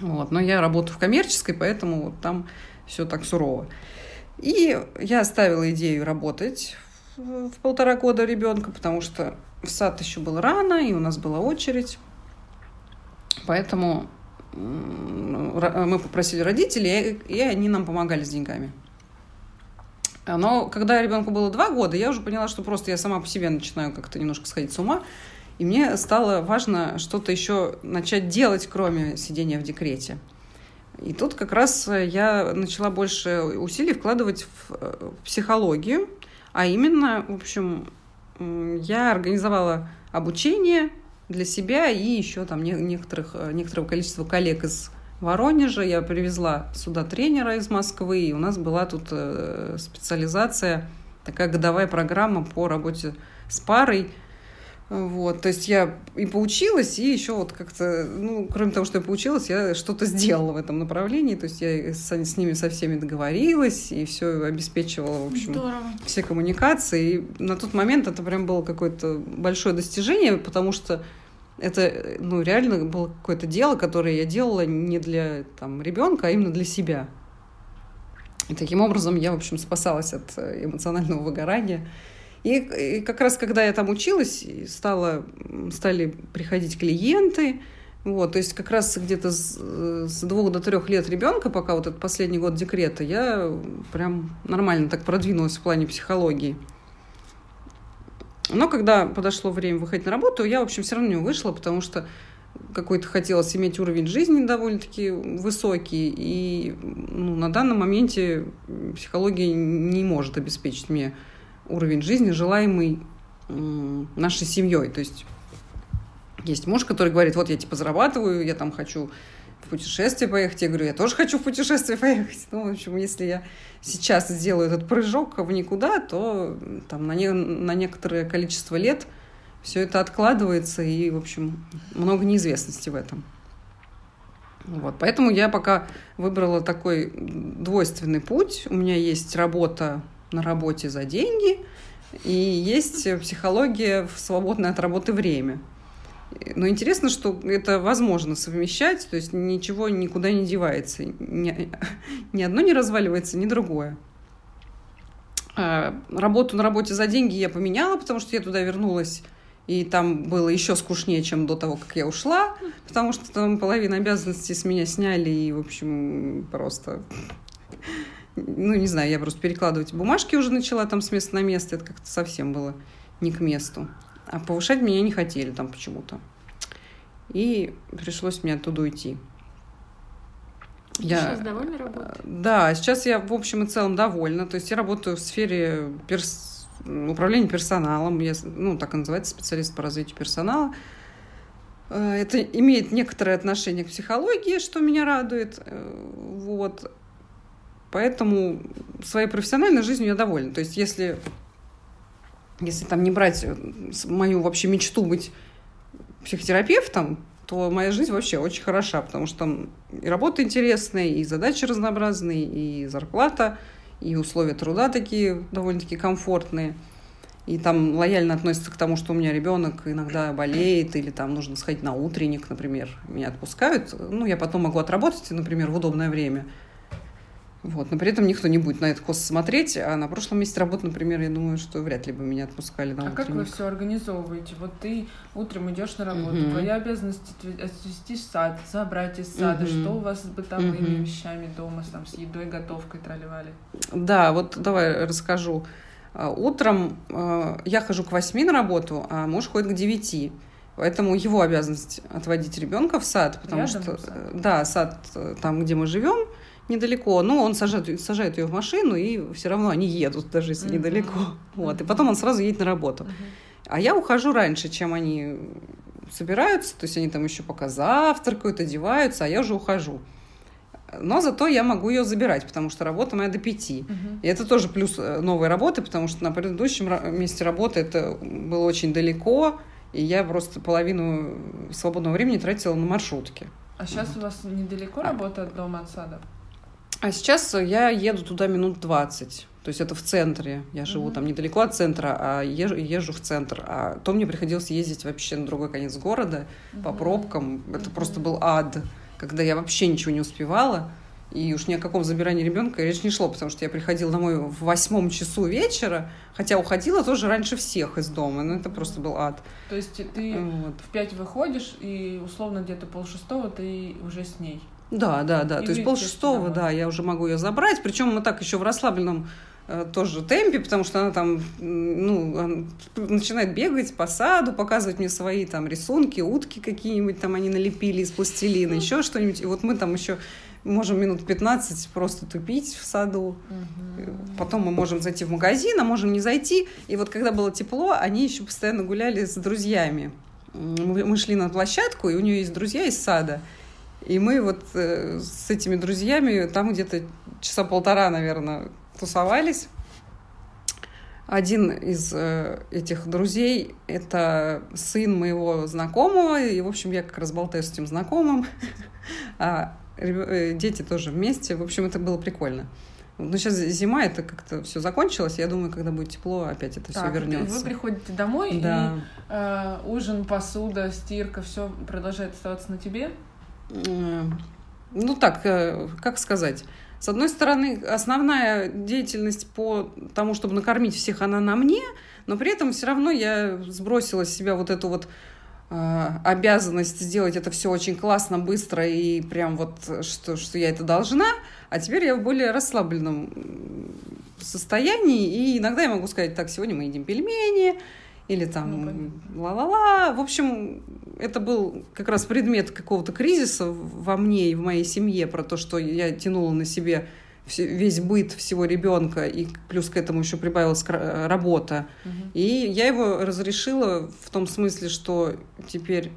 Вот. Но я работаю в коммерческой, поэтому вот там все так сурово. И я оставила идею работать в полтора года ребенка, потому что в сад еще было рано, и у нас была очередь. Поэтому мы попросили родителей, и они нам помогали с деньгами. Но когда ребенку было два года, я уже поняла, что просто я сама по себе начинаю как-то немножко сходить с ума. И мне стало важно что-то еще начать делать, кроме сидения в декрете. И тут как раз я начала больше усилий вкладывать в, психологию, а именно, в общем, я организовала обучение для себя и еще там не- некоторых, э, некоторого количества коллег из Воронежа. Я привезла сюда тренера из Москвы, и у нас была тут э, специализация, такая годовая программа по работе с парой. Вот, то есть я и поучилась, и еще вот как-то, ну, кроме того, что я поучилась, я что-то сделала в этом направлении, то есть я с, с ними со всеми договорилась, и все обеспечивала, в общем, Здорово. все коммуникации. И на тот момент это прям было какое-то большое достижение, потому что это ну, реально было какое-то дело, которое я делала не для там, ребенка, а именно для себя. И таким образом я, в общем, спасалась от э, эмоционального выгорания. И, и как раз когда я там училась, стало, стали приходить клиенты, вот, то есть как раз где-то с, с двух до трех лет ребенка, пока вот этот последний год декрета, я прям нормально так продвинулась в плане психологии. Но когда подошло время выходить на работу, я, в общем, все равно не вышла, потому что какой-то хотелось иметь уровень жизни довольно-таки высокий, и ну, на данном моменте психология не может обеспечить мне уровень жизни, желаемый нашей семьей. То есть есть муж, который говорит, вот я типа зарабатываю, я там хочу в путешествие поехать. Я говорю, я тоже хочу в путешествие поехать. Ну, в общем, если я сейчас сделаю этот прыжок в никуда, то там на, не, на некоторое количество лет все это откладывается, и, в общем, много неизвестности в этом. Вот, поэтому я пока выбрала такой двойственный путь. У меня есть работа на работе за деньги, и есть психология в свободное от работы время. Но интересно, что это возможно совмещать, то есть ничего никуда не девается. Ни, ни одно не разваливается, ни другое. А, работу на работе за деньги я поменяла, потому что я туда вернулась, и там было еще скучнее, чем до того, как я ушла, потому что там половина обязанностей с меня сняли, и, в общем, просто... Ну, не знаю, я просто перекладывать бумажки уже начала там с места на место, это как-то совсем было не к месту. А повышать меня не хотели там почему-то. И пришлось мне оттуда уйти. Я, сейчас довольна работой? Да, сейчас я в общем и целом довольна. То есть я работаю в сфере перс... управления персоналом. Я, ну, так и называется, специалист по развитию персонала. Э, это имеет некоторое отношение к психологии, что меня радует. Э, вот. Поэтому своей профессиональной жизнью я довольна. То есть если если там не брать э, мою вообще мечту быть психотерапевтом, то моя жизнь вообще очень хороша, потому что там и работа интересная, и задачи разнообразные, и зарплата, и условия труда такие довольно-таки комфортные. И там лояльно относятся к тому, что у меня ребенок иногда болеет, или там нужно сходить на утренник, например. Меня отпускают. Ну, я потом могу отработать, например, в удобное время. Вот. Но при этом никто не будет на это косо смотреть. А на прошлом месте работы, например, я думаю, что вряд ли бы меня отпускали на А утренник. как вы все организовываете? Вот ты утром идешь на работу, Мгм. твоя обязанность отве- отвезти в сад, забрать из сада. Мгм. Что у вас с бытовыми Мгм. вещами дома, там, с едой, готовкой, тролливали? Да, вот давай расскажу. А, Утром э, я хожу к восьми на работу, а муж ходит к девяти. Поэтому его обязанность отводить ребенка в сад, потому Рядом что сад? э, да, сад э, там, где мы живем, недалеко, но он сажает, сажает ее в машину, и все равно они едут, даже если недалеко. Вот, и потом он сразу едет на работу. А я ухожу раньше, чем они собираются, то есть они там еще пока завтракают, одеваются, а я уже ухожу. Но зато я могу ее забирать, потому что работа моя до пяти. Мгм. И это тоже плюс э, новой работы, потому что на предыдущем месте работы это было очень далеко, и я просто половину свободного времени тратила на маршрутки. А сейчас у вас недалеко А. работа от дома, от сада? А сейчас я еду туда минут 20. То есть это в центре. Я живу Мгм. там недалеко от центра, а езжу, езжу в центр. А то мне приходилось ездить вообще на другой конец города по Мгм. пробкам. Это Мгм. просто был ад, когда я вообще ничего не успевала. И уж ни о каком забирании ребенка речь не шло, потому что я приходила домой в восьмом часу вечера, хотя уходила тоже раньше всех из дома. Ну, это просто был ад. То есть ты Вот. в пять выходишь, и условно где-то полшестого ты уже с ней. Да, да, да. И То есть вы, пол естественно, шестого, домой. да, я уже могу ее забрать. Причем мы так еще в расслабленном э, тоже темпе, потому что она там, ну, начинает бегать по саду, показывать мне свои там рисунки, утки какие-нибудь там они налепили из пластилина, еще что-нибудь. И вот мы там еще можем минут 15 просто тупить в саду. Потом мы можем зайти в магазин, а можем не зайти. И вот когда было тепло, они еще постоянно гуляли с друзьями. Мы шли на площадку, и у нее есть друзья из сада. И мы вот э, с этими друзьями там где-то часа полтора, наверное, тусовались. Один из э, этих друзей — это сын моего знакомого, и, в общем, я как раз болтаю с этим знакомым, а э, дети тоже вместе. В общем, это было прикольно. Но сейчас зима, это как-то все закончилось. Я думаю, когда будет тепло, опять это все вернется. вы приходите домой, Да. и э, ужин, посуда, стирка, все продолжает оставаться на тебе? Э, Ну так, э, как сказать. С одной стороны, основная деятельность по тому, чтобы накормить всех, она на мне, но при этом все равно я сбросила с себя вот эту вот э, обязанность сделать это все очень классно, быстро и прям вот, что, что я это должна, а теперь я в более расслабленном состоянии, и иногда я могу сказать, так, сегодня мы едим пельмени, или Ну, там понятно. ла-ла-ла. В общем, это был как раз предмет какого-то кризиса во мне и в моей семье про то, что я тянула на себе весь быт всего ребенка, и плюс к этому еще прибавилась кра- работа. И я его разрешила в том смысле, что теперь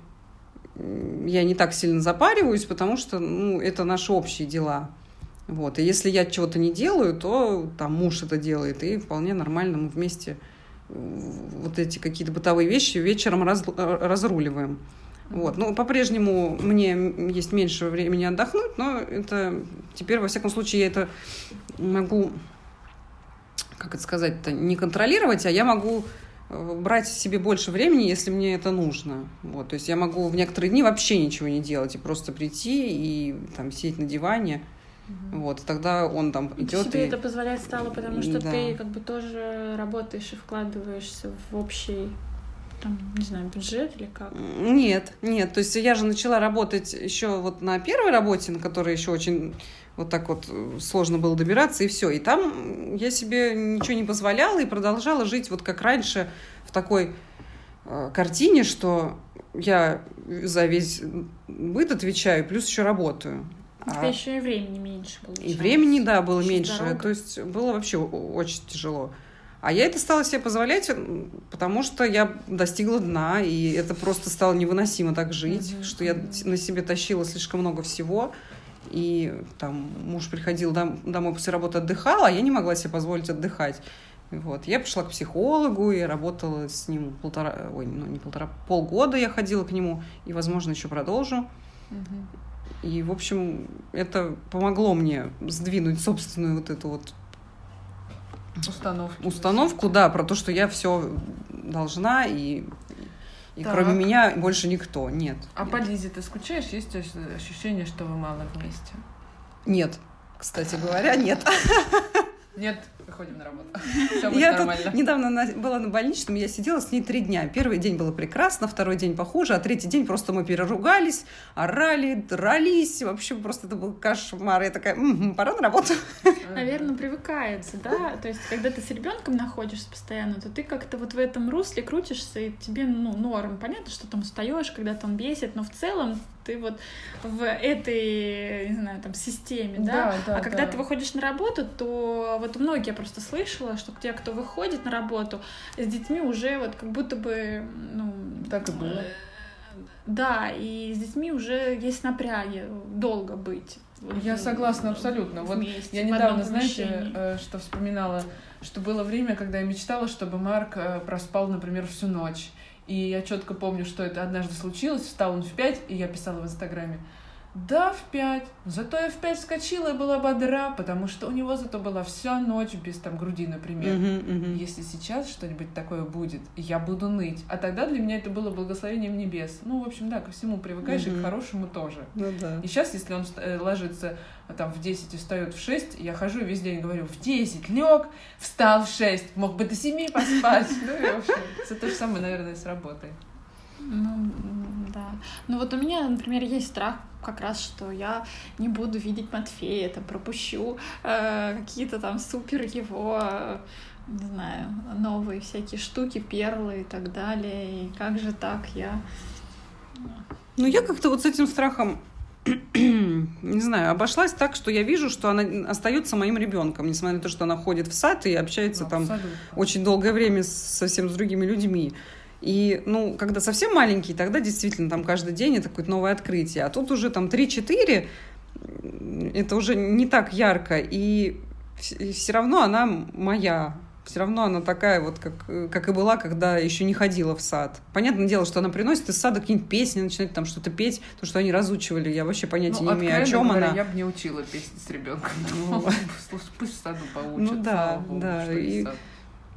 я не так сильно запариваюсь, потому что ну, это наши общие дела. Вот. И если я чего-то не делаю, то там муж это делает, и вполне нормально мы вместе э, вот эти какие-то бытовые вещи вечером раз- разруливаем. Вот. Ну, по-прежнему мне есть меньше времени отдохнуть, но это теперь, во всяком случае, я это могу, как это сказать-то, не контролировать, а я могу э, брать себе больше времени, если мне это нужно. Вот, то есть я могу в некоторые дни вообще ничего не делать и просто прийти и там сидеть на диване. Угу. Вот, тогда он там идет. Ты себе и... это позволять стало, потому что Да. ты как бы тоже работаешь и вкладываешься в общий, там, не знаю, бюджет или как. Нет, нет. То есть я же начала работать еще вот на первой работе, на которой еще очень вот так вот э, сложно было добираться, и все. И там я себе ничего не позволяла и продолжала жить вот как раньше в такой э, картине, что я за весь быт отвечаю, плюс еще работаю. У тебя еще и времени меньше было. А И времени, да, было Еще меньше. дорога. То есть было вообще очень тяжело. А я это стала себе позволять, потому что я достигла дна, и это просто стало невыносимо так жить, Мгм, что я на себе тащила слишком много всего. И там муж приходил дом- домой после работы, отдыхал, а я не могла себе позволить отдыхать. Вот. Я пошла к психологу и работала с ним полтора, ой, ну не полтора, полгода я ходила к нему, и, возможно, еще продолжу. Мгм. И, в общем, это помогло мне сдвинуть собственную вот эту вот Установки. установку, да, про то, что я все должна, и, и Так. кроме меня больше никто. Нет. А нет. по Лизе ты скучаешь? Есть ощ- ощущение, что вы мало вместе? Нет. Кстати говоря, нет. Нет, выходим на работу. Все будет Я тут нормально. недавно на- была на больничном, я сидела с ней три дня. Первый день было прекрасно, второй день похуже, а третий день просто мы переругались, орали, дрались. Вообще просто это был кошмар. Я такая, «Мгм, пора на работу. Наверное, привыкается, да. То есть, когда ты с ребенком находишься постоянно, то ты как-то вот в этом русле крутишься, и тебе, ну, норм. Понятно, что там устаешь, когда там бесит, но в целом ты вот в этой, не знаю, там, системе, да. Да, да, а когда да. ты выходишь на работу, то вот многие просто слышала, что те, кто выходит на работу, с детьми уже вот как будто бы, ну... Так и было. э, Да, и с детьми уже есть напряги долго быть. Я согласна абсолютно. Вот вместе, Я недавно, знаете, э, что вспоминала, что было время, когда я мечтала, чтобы Марк э, проспал, например, всю ночь. И я четко помню, что это однажды случилось. Встал он в пять, и я писала в Инстаграме. Да, в пять. Зато я в пять вскочила и была бодра, потому что у него зато была вся ночь без там груди, например. Мгм, мгм. Если сейчас что-нибудь такое будет, я буду ныть. А тогда для меня это было благословением небес. Ну, в общем, да, ко всему привыкаешь, и Мгм. к хорошему тоже. Ну да. И сейчас, если он э, ложится а, там в 10 и встает в 6, я хожу и весь день говорю, в 10 лег, встал в 6, мог бы до 7 поспать. Ну и в общем, это то же самое, наверное, с работой. Ну, да. Ну вот у меня, например, есть страх как раз, что я не буду видеть Матфея, там пропущу э, какие-то там супер его, э, не знаю, новые всякие штуки, перлы и так далее. И как же так я... Ну, я как-то вот с этим страхом, не знаю, обошлась так, что я вижу, что она остается моим ребенком, несмотря на то, что она ходит в сад и общается там Абсолютно. очень долгое время с- совсем с другими людьми. И, ну, когда совсем маленький, тогда действительно там каждый день это какое-то новое открытие. А тут уже там 3-4, м, это уже не так ярко. И все равно она моя. Все равно она такая вот, как, э, как и была, когда еще не ходила в сад. Понятное дело, что она приносит из сада какие-нибудь песни, начинает там что-то петь, то, что они разучивали. Я вообще понятия Ну, не имею, о чем говоря, она. Я бы не учила песни с ребенком. Ну. Пусть в саду поучат. Ну да, да.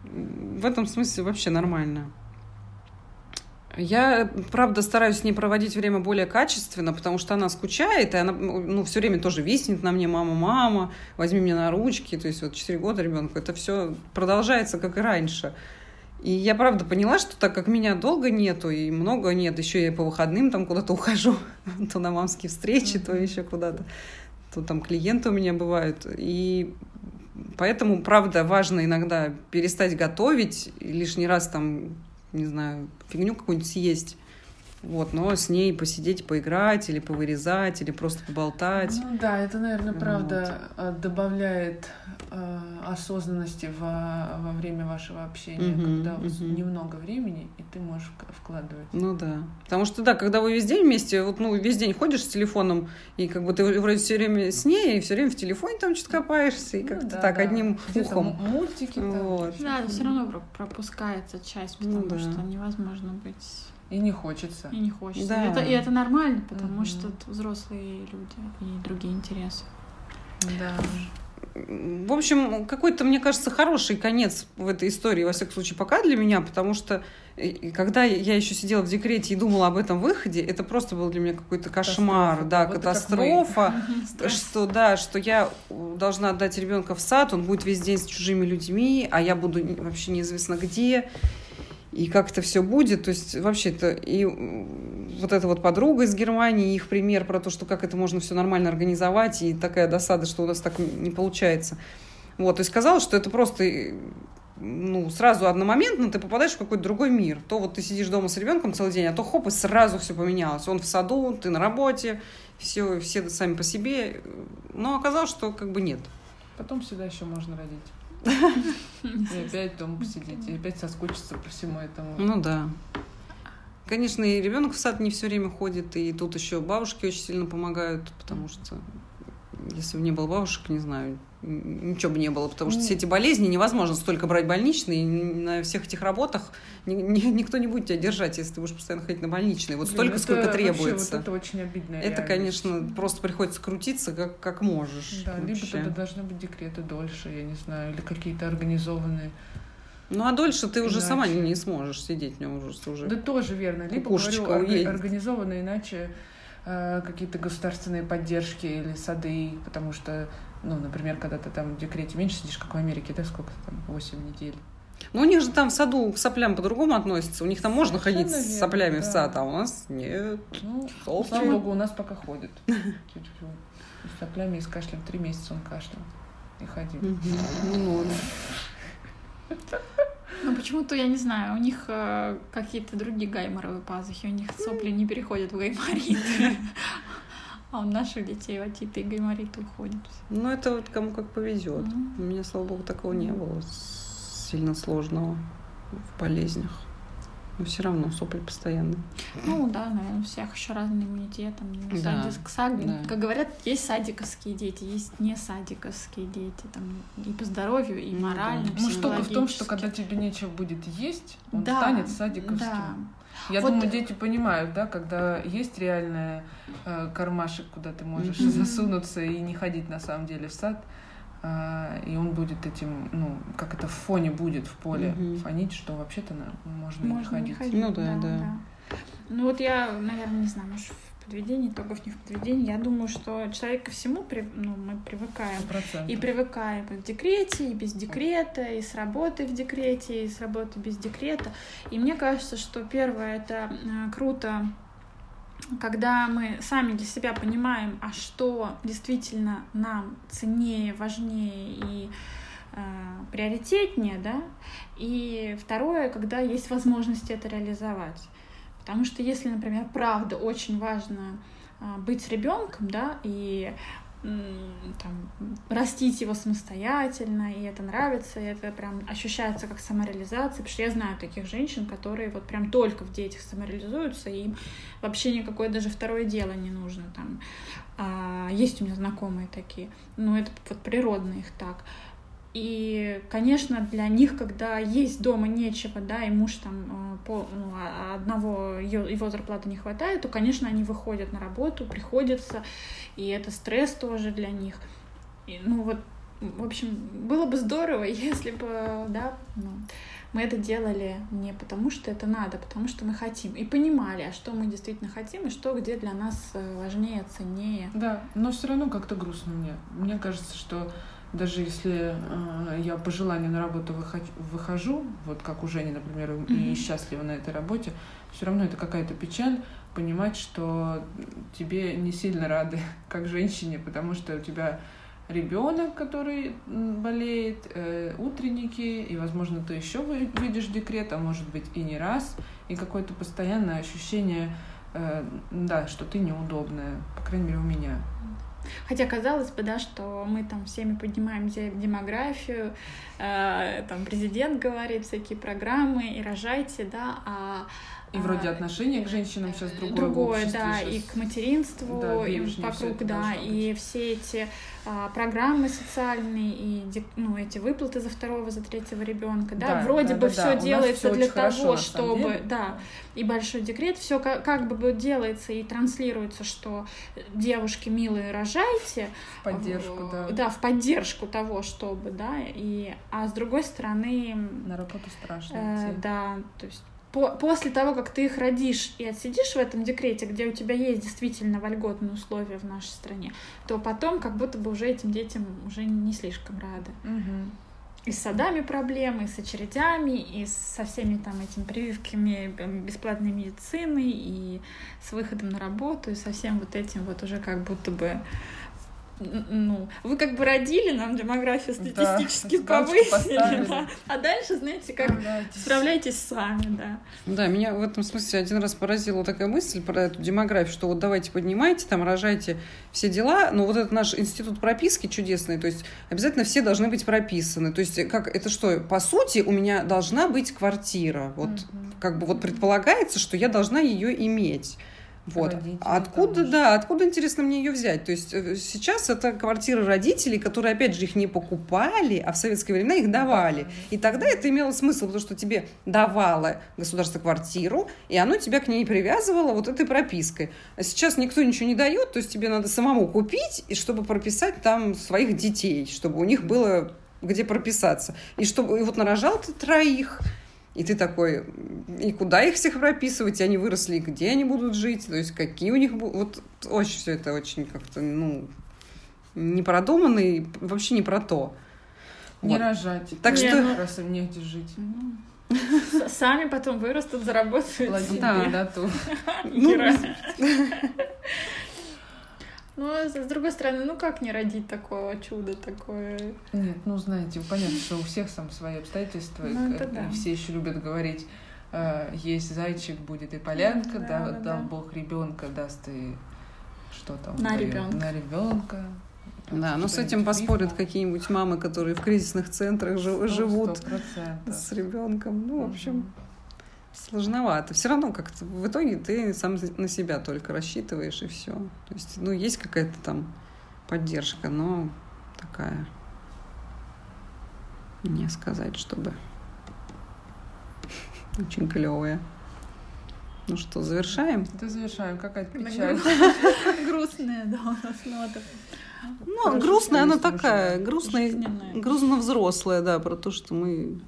В этом смысле вообще нормально. Я, правда, стараюсь с ней проводить время более качественно, потому что она скучает, и она ну, все время тоже виснет на мне, мама, мама, возьми меня на ручки. То есть вот 4 года ребенку, это все продолжается, как и раньше. И я, правда, поняла, что так как меня долго нету, и много нет, еще я по выходным там куда-то ухожу, то на мамские встречи, то еще куда-то, то там клиенты у меня бывают. И поэтому, правда, важно иногда перестать готовить, лишний раз там, не знаю, фигню какую-нибудь съесть. Вот, но с ней посидеть, поиграть, или повырезать, или просто поболтать. Ну да, это, наверное, правда э, добавляет э, осознанности во, во время вашего общения, Мгм, когда у вас мгм. немного времени, и ты можешь вк- вкладывать. Ну да. Потому что, да, когда вы весь день вместе, вот, ну, весь день ходишь с телефоном, и как бы ты вроде все время с ней, и все время в телефоне там что-то копаешься, и Ну как-то да, так, да. одним Где-то ухом. Мультики там. Вот. Да, все равно про- пропускается часть, Ну потому да. что невозможно быть И не хочется. и не хочется. Да. И, это, и это нормально, потому Мгм. что это взрослые люди и другие интересы. Да. в общем, какой-то, мне кажется, хороший конец в этой истории, во всяком случае, пока для меня, потому что и когда я еще сидела в декрете и думала об этом выходе, это просто был для меня какой-то кошмар, катастрофа. да, вот катастрофа, что да, что я должна отдать ребенка в сад, он будет весь день с чужими людьми, а я буду вообще неизвестно где и как это все будет. То есть вообще-то и вот эта вот подруга из Германии, их пример про то, что как это можно все нормально организовать, и такая досада, что у нас так не получается. Вот, и сказала, что это просто ну, сразу одномоментно ты попадаешь в какой-то другой мир. То вот ты сидишь дома с ребенком целый день, а то хоп, и сразу все поменялось. Он в саду, ты на работе, все, все сами по себе. Но оказалось, что как бы нет. Потом всегда еще можно родить. И опять дома посидеть, и опять соскучиться по всему этому. Ну да. Конечно, и ребенок в сад не все время ходит, и тут еще бабушки очень сильно помогают, потому что если бы не было бабушек, не знаю, ничего бы не было, потому что все эти болезни невозможно столько брать больничные, на всех этих работах ни, ни, никто не будет тебя держать, если ты будешь постоянно ходить на больничные. Вот Блин, столько, это сколько требуется. Вот это очень обидно. Это, конечно, просто приходится крутиться, как, как можешь. Да, вообще. либо тогда должны быть декреты дольше, я не знаю, или какие-то организованные. Ну а дольше ты иначе. уже сама не, не сможешь сидеть, мне уже уже. Да тоже верно. Либо говорю, уедет. организованно, иначе э, какие-то государственные поддержки или сады, потому что ну, например, когда ты там в декрете меньше сидишь, как в Америке, да, сколько там, 8 недель. Ну, у них же там в саду к соплям по-другому относятся. У них там можно Совершенно ходить верно, с соплями да. в сад, а у нас нет. Ну, слава богу, у нас пока ходит. С соплями и с кашлем. Три месяца он кашлял и ходил. Ну, ну, почему-то, я не знаю, у них э, какие-то другие гайморовые пазухи, у них сопли не переходят в гайморит. А у наших детей отиты и гаймориты уходят. Ну, это вот кому как повезет. Mm-hmm. У меня, слава богу, такого не было сильно сложного в болезнях. Но все равно сопли постоянные. Ну да, наверное, у всех еще разный иммунитет. Там, да, садик, сад... да. Как говорят, есть садиковские дети, есть не садиковские дети. Там, и по здоровью, и морально. Ну, штука в том, что когда тебе нечего будет есть, он да, станет садиковским. Да. Я вот... думаю, дети понимают, да, когда есть реальная э, кармашек, куда ты можешь mm-hmm. засунуться и не ходить на самом деле в сад, и он будет этим, ну, как это в фоне будет в поле mm-hmm. фонить, что вообще-то на, можно, можно не ходить. Не ходить. Ну да, да, да. да. Ну вот я, наверное, не знаю, может, подведении, итогов не в подведении. Я думаю, что человек ко всему при, ну, мы привыкаем. 100%. И привыкаем и в декрете, и без декрета, и с работы в декрете, и с работы без декрета. И мне кажется, что первое это э, круто когда мы сами для себя понимаем, а что действительно нам ценнее, важнее и э, приоритетнее, да, и второе, когда есть возможность это реализовать. Потому что если, например, правда очень важно а, быть ребенком, да, и там, растить его самостоятельно, и это нравится, и это прям ощущается как самореализация, потому что я знаю таких женщин, которые вот прям только в детях самореализуются, и им вообще никакое даже второе дело не нужно там. А, есть у меня знакомые такие, но это вот природно их так. И, конечно, для них, когда есть дома нечего, да, и муж там э, по, ну, а одного его зарплаты не хватает, то, конечно, они выходят на работу, приходится, и это стресс тоже для них. И, ну вот, в общем, было бы здорово, если бы, да, ну, мы это делали не потому, что это надо, а потому что мы хотим. И понимали, а что мы действительно хотим, и что где для нас э, важнее, ценнее. Да, но все равно как-то грустно мне. Мне кажется, что даже если э, я по желанию на работу выхожу, вот как у Жени, например, mm-hmm. и счастлива на этой работе, все равно это какая-то печаль понимать, что тебе не сильно рады как женщине, потому что у тебя ребенок, который болеет, э, утренники, и, возможно, ты еще выйдешь в декрет, а может быть и не раз, и какое-то постоянное ощущение, э, да, что ты неудобная, по крайней мере, у меня. Хотя казалось бы, да, что мы там всеми поднимаем демографию, э, там президент говорит всякие программы и рожайте, да, а И вроде а, отношение к женщинам сейчас другое. другое, да, сейчас. и к материнству, Да, и вокруг, да, и все эти а, программы социальные, и ну, эти выплаты за второго, за третьего ребенка, да, Да, вроде да, бы да, все да. Делается для хорошо, того, самом чтобы, да, и большой декрет, все как, как бы делается и транслируется, что девушки милые рожайте, В поддержку, в- да. да, в поддержку того, чтобы, да, и, а с другой стороны, На работу страшно Э, идти. да, то есть по- после того, как ты их родишь и отсидишь в этом декрете, где у тебя есть действительно вольготные условия в нашей стране, то потом как будто бы уже этим детям уже не слишком рады. Мгм. И с садами проблемы, и с очередями, и со всеми там этими прививками э, бесплатной медицины, и с выходом на работу, и со всем вот этим вот уже как будто бы ну, вы как бы родили, нам демографию Да, статистически галочку повысили, да. а дальше, знаете, как Справляйтесь. справляйтесь сами, да. Да, меня в этом смысле один раз поразила такая мысль про эту демографию, что вот давайте поднимайте, там рожайте все дела, но вот этот наш институт прописки чудесный, то есть обязательно все должны быть прописаны. То есть как это что, по сути, у меня должна быть квартира. Вот Мгм. как бы вот предполагается, что я должна ее иметь. Вот. Родители откуда, да, откуда, интересно, мне ее взять? То есть э, сейчас это квартира родителей, которые, опять же, их не покупали, а в советские времена их давали. И тогда это имело смысл, потому что тебе давало государство квартиру, и оно тебя к ней привязывало вот этой пропиской. А сейчас никто ничего не дает, то есть тебе надо самому купить, и чтобы прописать там своих детей, чтобы у них было где прописаться. И чтобы и вот нарожал ты троих, и ты такой, и куда их всех прописывать, и они выросли, и где они будут жить, то есть какие у них будут... Вот очень все это очень как-то, ну, не продуманно и вообще не про то. Не Вот. рожать. Так Не, что- ну- Раз им негде жить. Ну, Сами потом вырастут, заработают Да. да. дату. Ну, Ну, а с с другой стороны, ну как не родить такого чуда, такое... Нет, ну знаете, понятно, что у всех там свои обстоятельства. и Ну, это к- да. и Все еще любят говорить, э, есть зайчик, будет и полянка, Да, да, да, дал да. Бог ребенка, даст и что там? На дает? ребенка. На ребенка. Да, но с Что-нибудь этим поспорят какие-нибудь мамы, которые в кризисных центрах жи- Ну, живут 100%. с ребенком. Ну, в общем, Мгм. Сложновато. Все равно как-то в итоге ты сам на себя только рассчитываешь и все. То есть, ну, есть какая-то там поддержка, но такая не сказать, чтобы очень клевая. Ну что, завершаем? Это завершаем. Какая-то На печаль. Грустная, да, у нас нота. Ну, Хорошо, грустная она такая, грустная, Жизненная. грустно взрослая, да, про то, что мы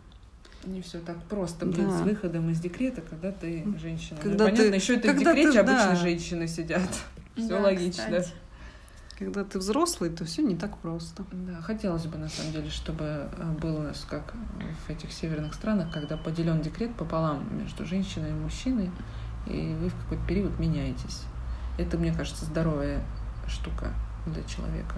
Не все так просто, Да. блин, с выходом из декрета, когда ты женщина. Ну, Когда понятно, ты- еще это когда в декрете ты- обычно да. женщины сидят. Все Да, логично. кстати. Когда ты взрослый, то все не так просто. Да, хотелось бы на самом деле, чтобы э, было у нас как в этих северных странах, когда поделен декрет пополам между женщиной и мужчиной, и вы в какой-то период меняетесь. Это, мне кажется, здоровая штука для человека.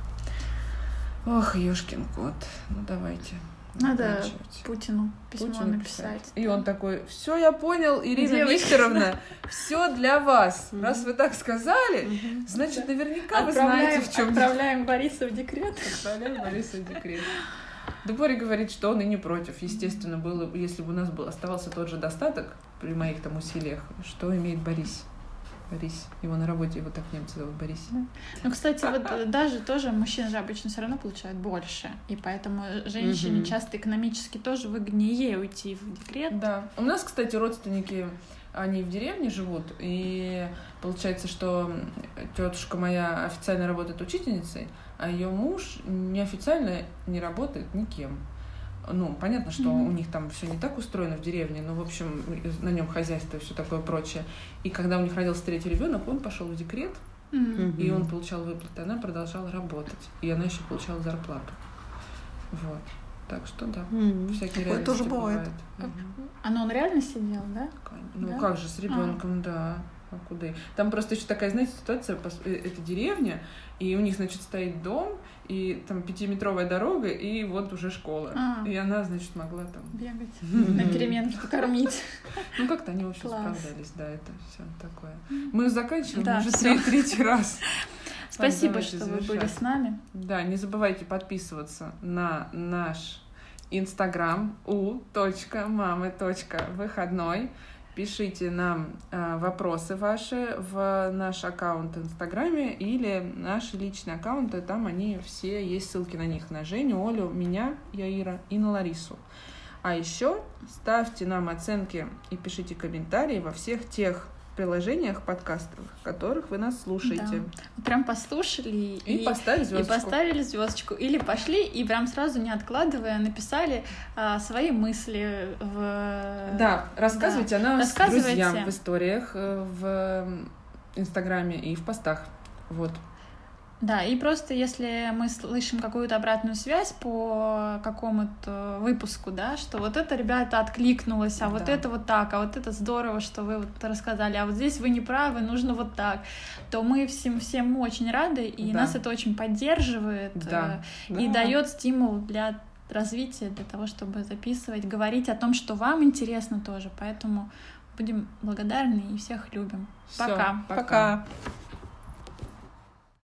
Ох, ёшкин кот. Ну давайте. Надо. Путину письмо Путину написать. И он такой, все, я понял, Ирина Девочки. Викторовна, все для вас. Раз вы так сказали, значит, наверняка вы знаете, в чем отправляем Бориса в декрет. Отправляем Бориса в декрет. Дубори говорит, что он и не против. Естественно, было, бы, если бы у нас был, оставался тот же достаток при моих там усилиях, что имеет Борис. Борис. Его на работе, его так немцы зовут Борис. Ну, кстати, вот э, даже тоже мужчины же обычно все равно получают больше. И поэтому женщине Мгм. часто экономически тоже выгоднее уйти в декрет. Да. У нас, кстати, родственники, они в деревне живут, и получается, что тетушка моя официально работает учительницей, а ее муж неофициально не работает никем. Ну, понятно, что Мгм. у них там все не так устроено в деревне, но, в общем, на нем хозяйство и все такое прочее. И когда у них родился третий ребенок, он пошел в декрет, М. и он получал выплаты, она продолжала работать. И она еще получала зарплату. Вот. Так что да, всякие Такое тоже бывает. бывают. Мгм. А ну он реально сидел, да? Ну Да? как же с ребенком, да. А куда? И- Там просто еще такая, знаете, ситуация, э, это деревня, и у них, значит, стоит дом, и там пятиметровая дорога, и вот уже школа. А. И она, значит, могла там... Бегать, на переменке покормить. Ну, как-то они, в общем, Класс. справлялись, да, это все такое. Мы заканчиваем Да, уже всё. третий, раз. Спасибо, что вы были с нами. Да, не забывайте подписываться на наш инстаграм у.мамы.выходной Пишите нам э, вопросы ваши в наш аккаунт в Инстаграме или наши личные аккаунты. Там они все, есть ссылки на них. На Женю, Олю, меня, Яира и на Ларису. А еще ставьте нам оценки и пишите комментарии во всех тех приложениях подкастовых, которых вы нас слушаете. Да. Прям послушали и, и поставили звездочку. И поставили звездочку. Или пошли и прям сразу не откладывая написали а, свои мысли в. Да, рассказывайте да. о нас друзьям в историях, э, в Инстаграме и в постах. Вот. Да, и просто если мы слышим какую-то обратную связь по какому-то выпуску, да, что вот это, ребята, откликнулось, а вот да. это вот так, а вот это здорово, что вы вот рассказали, а вот здесь вы не правы, нужно вот так, то мы всем, всем очень рады, и да. нас это очень поддерживает да. Э, и да. дает стимул для развития, для того, чтобы записывать, говорить о том, что вам интересно тоже. Поэтому будем благодарны и всех любим. Всё, пока. пока.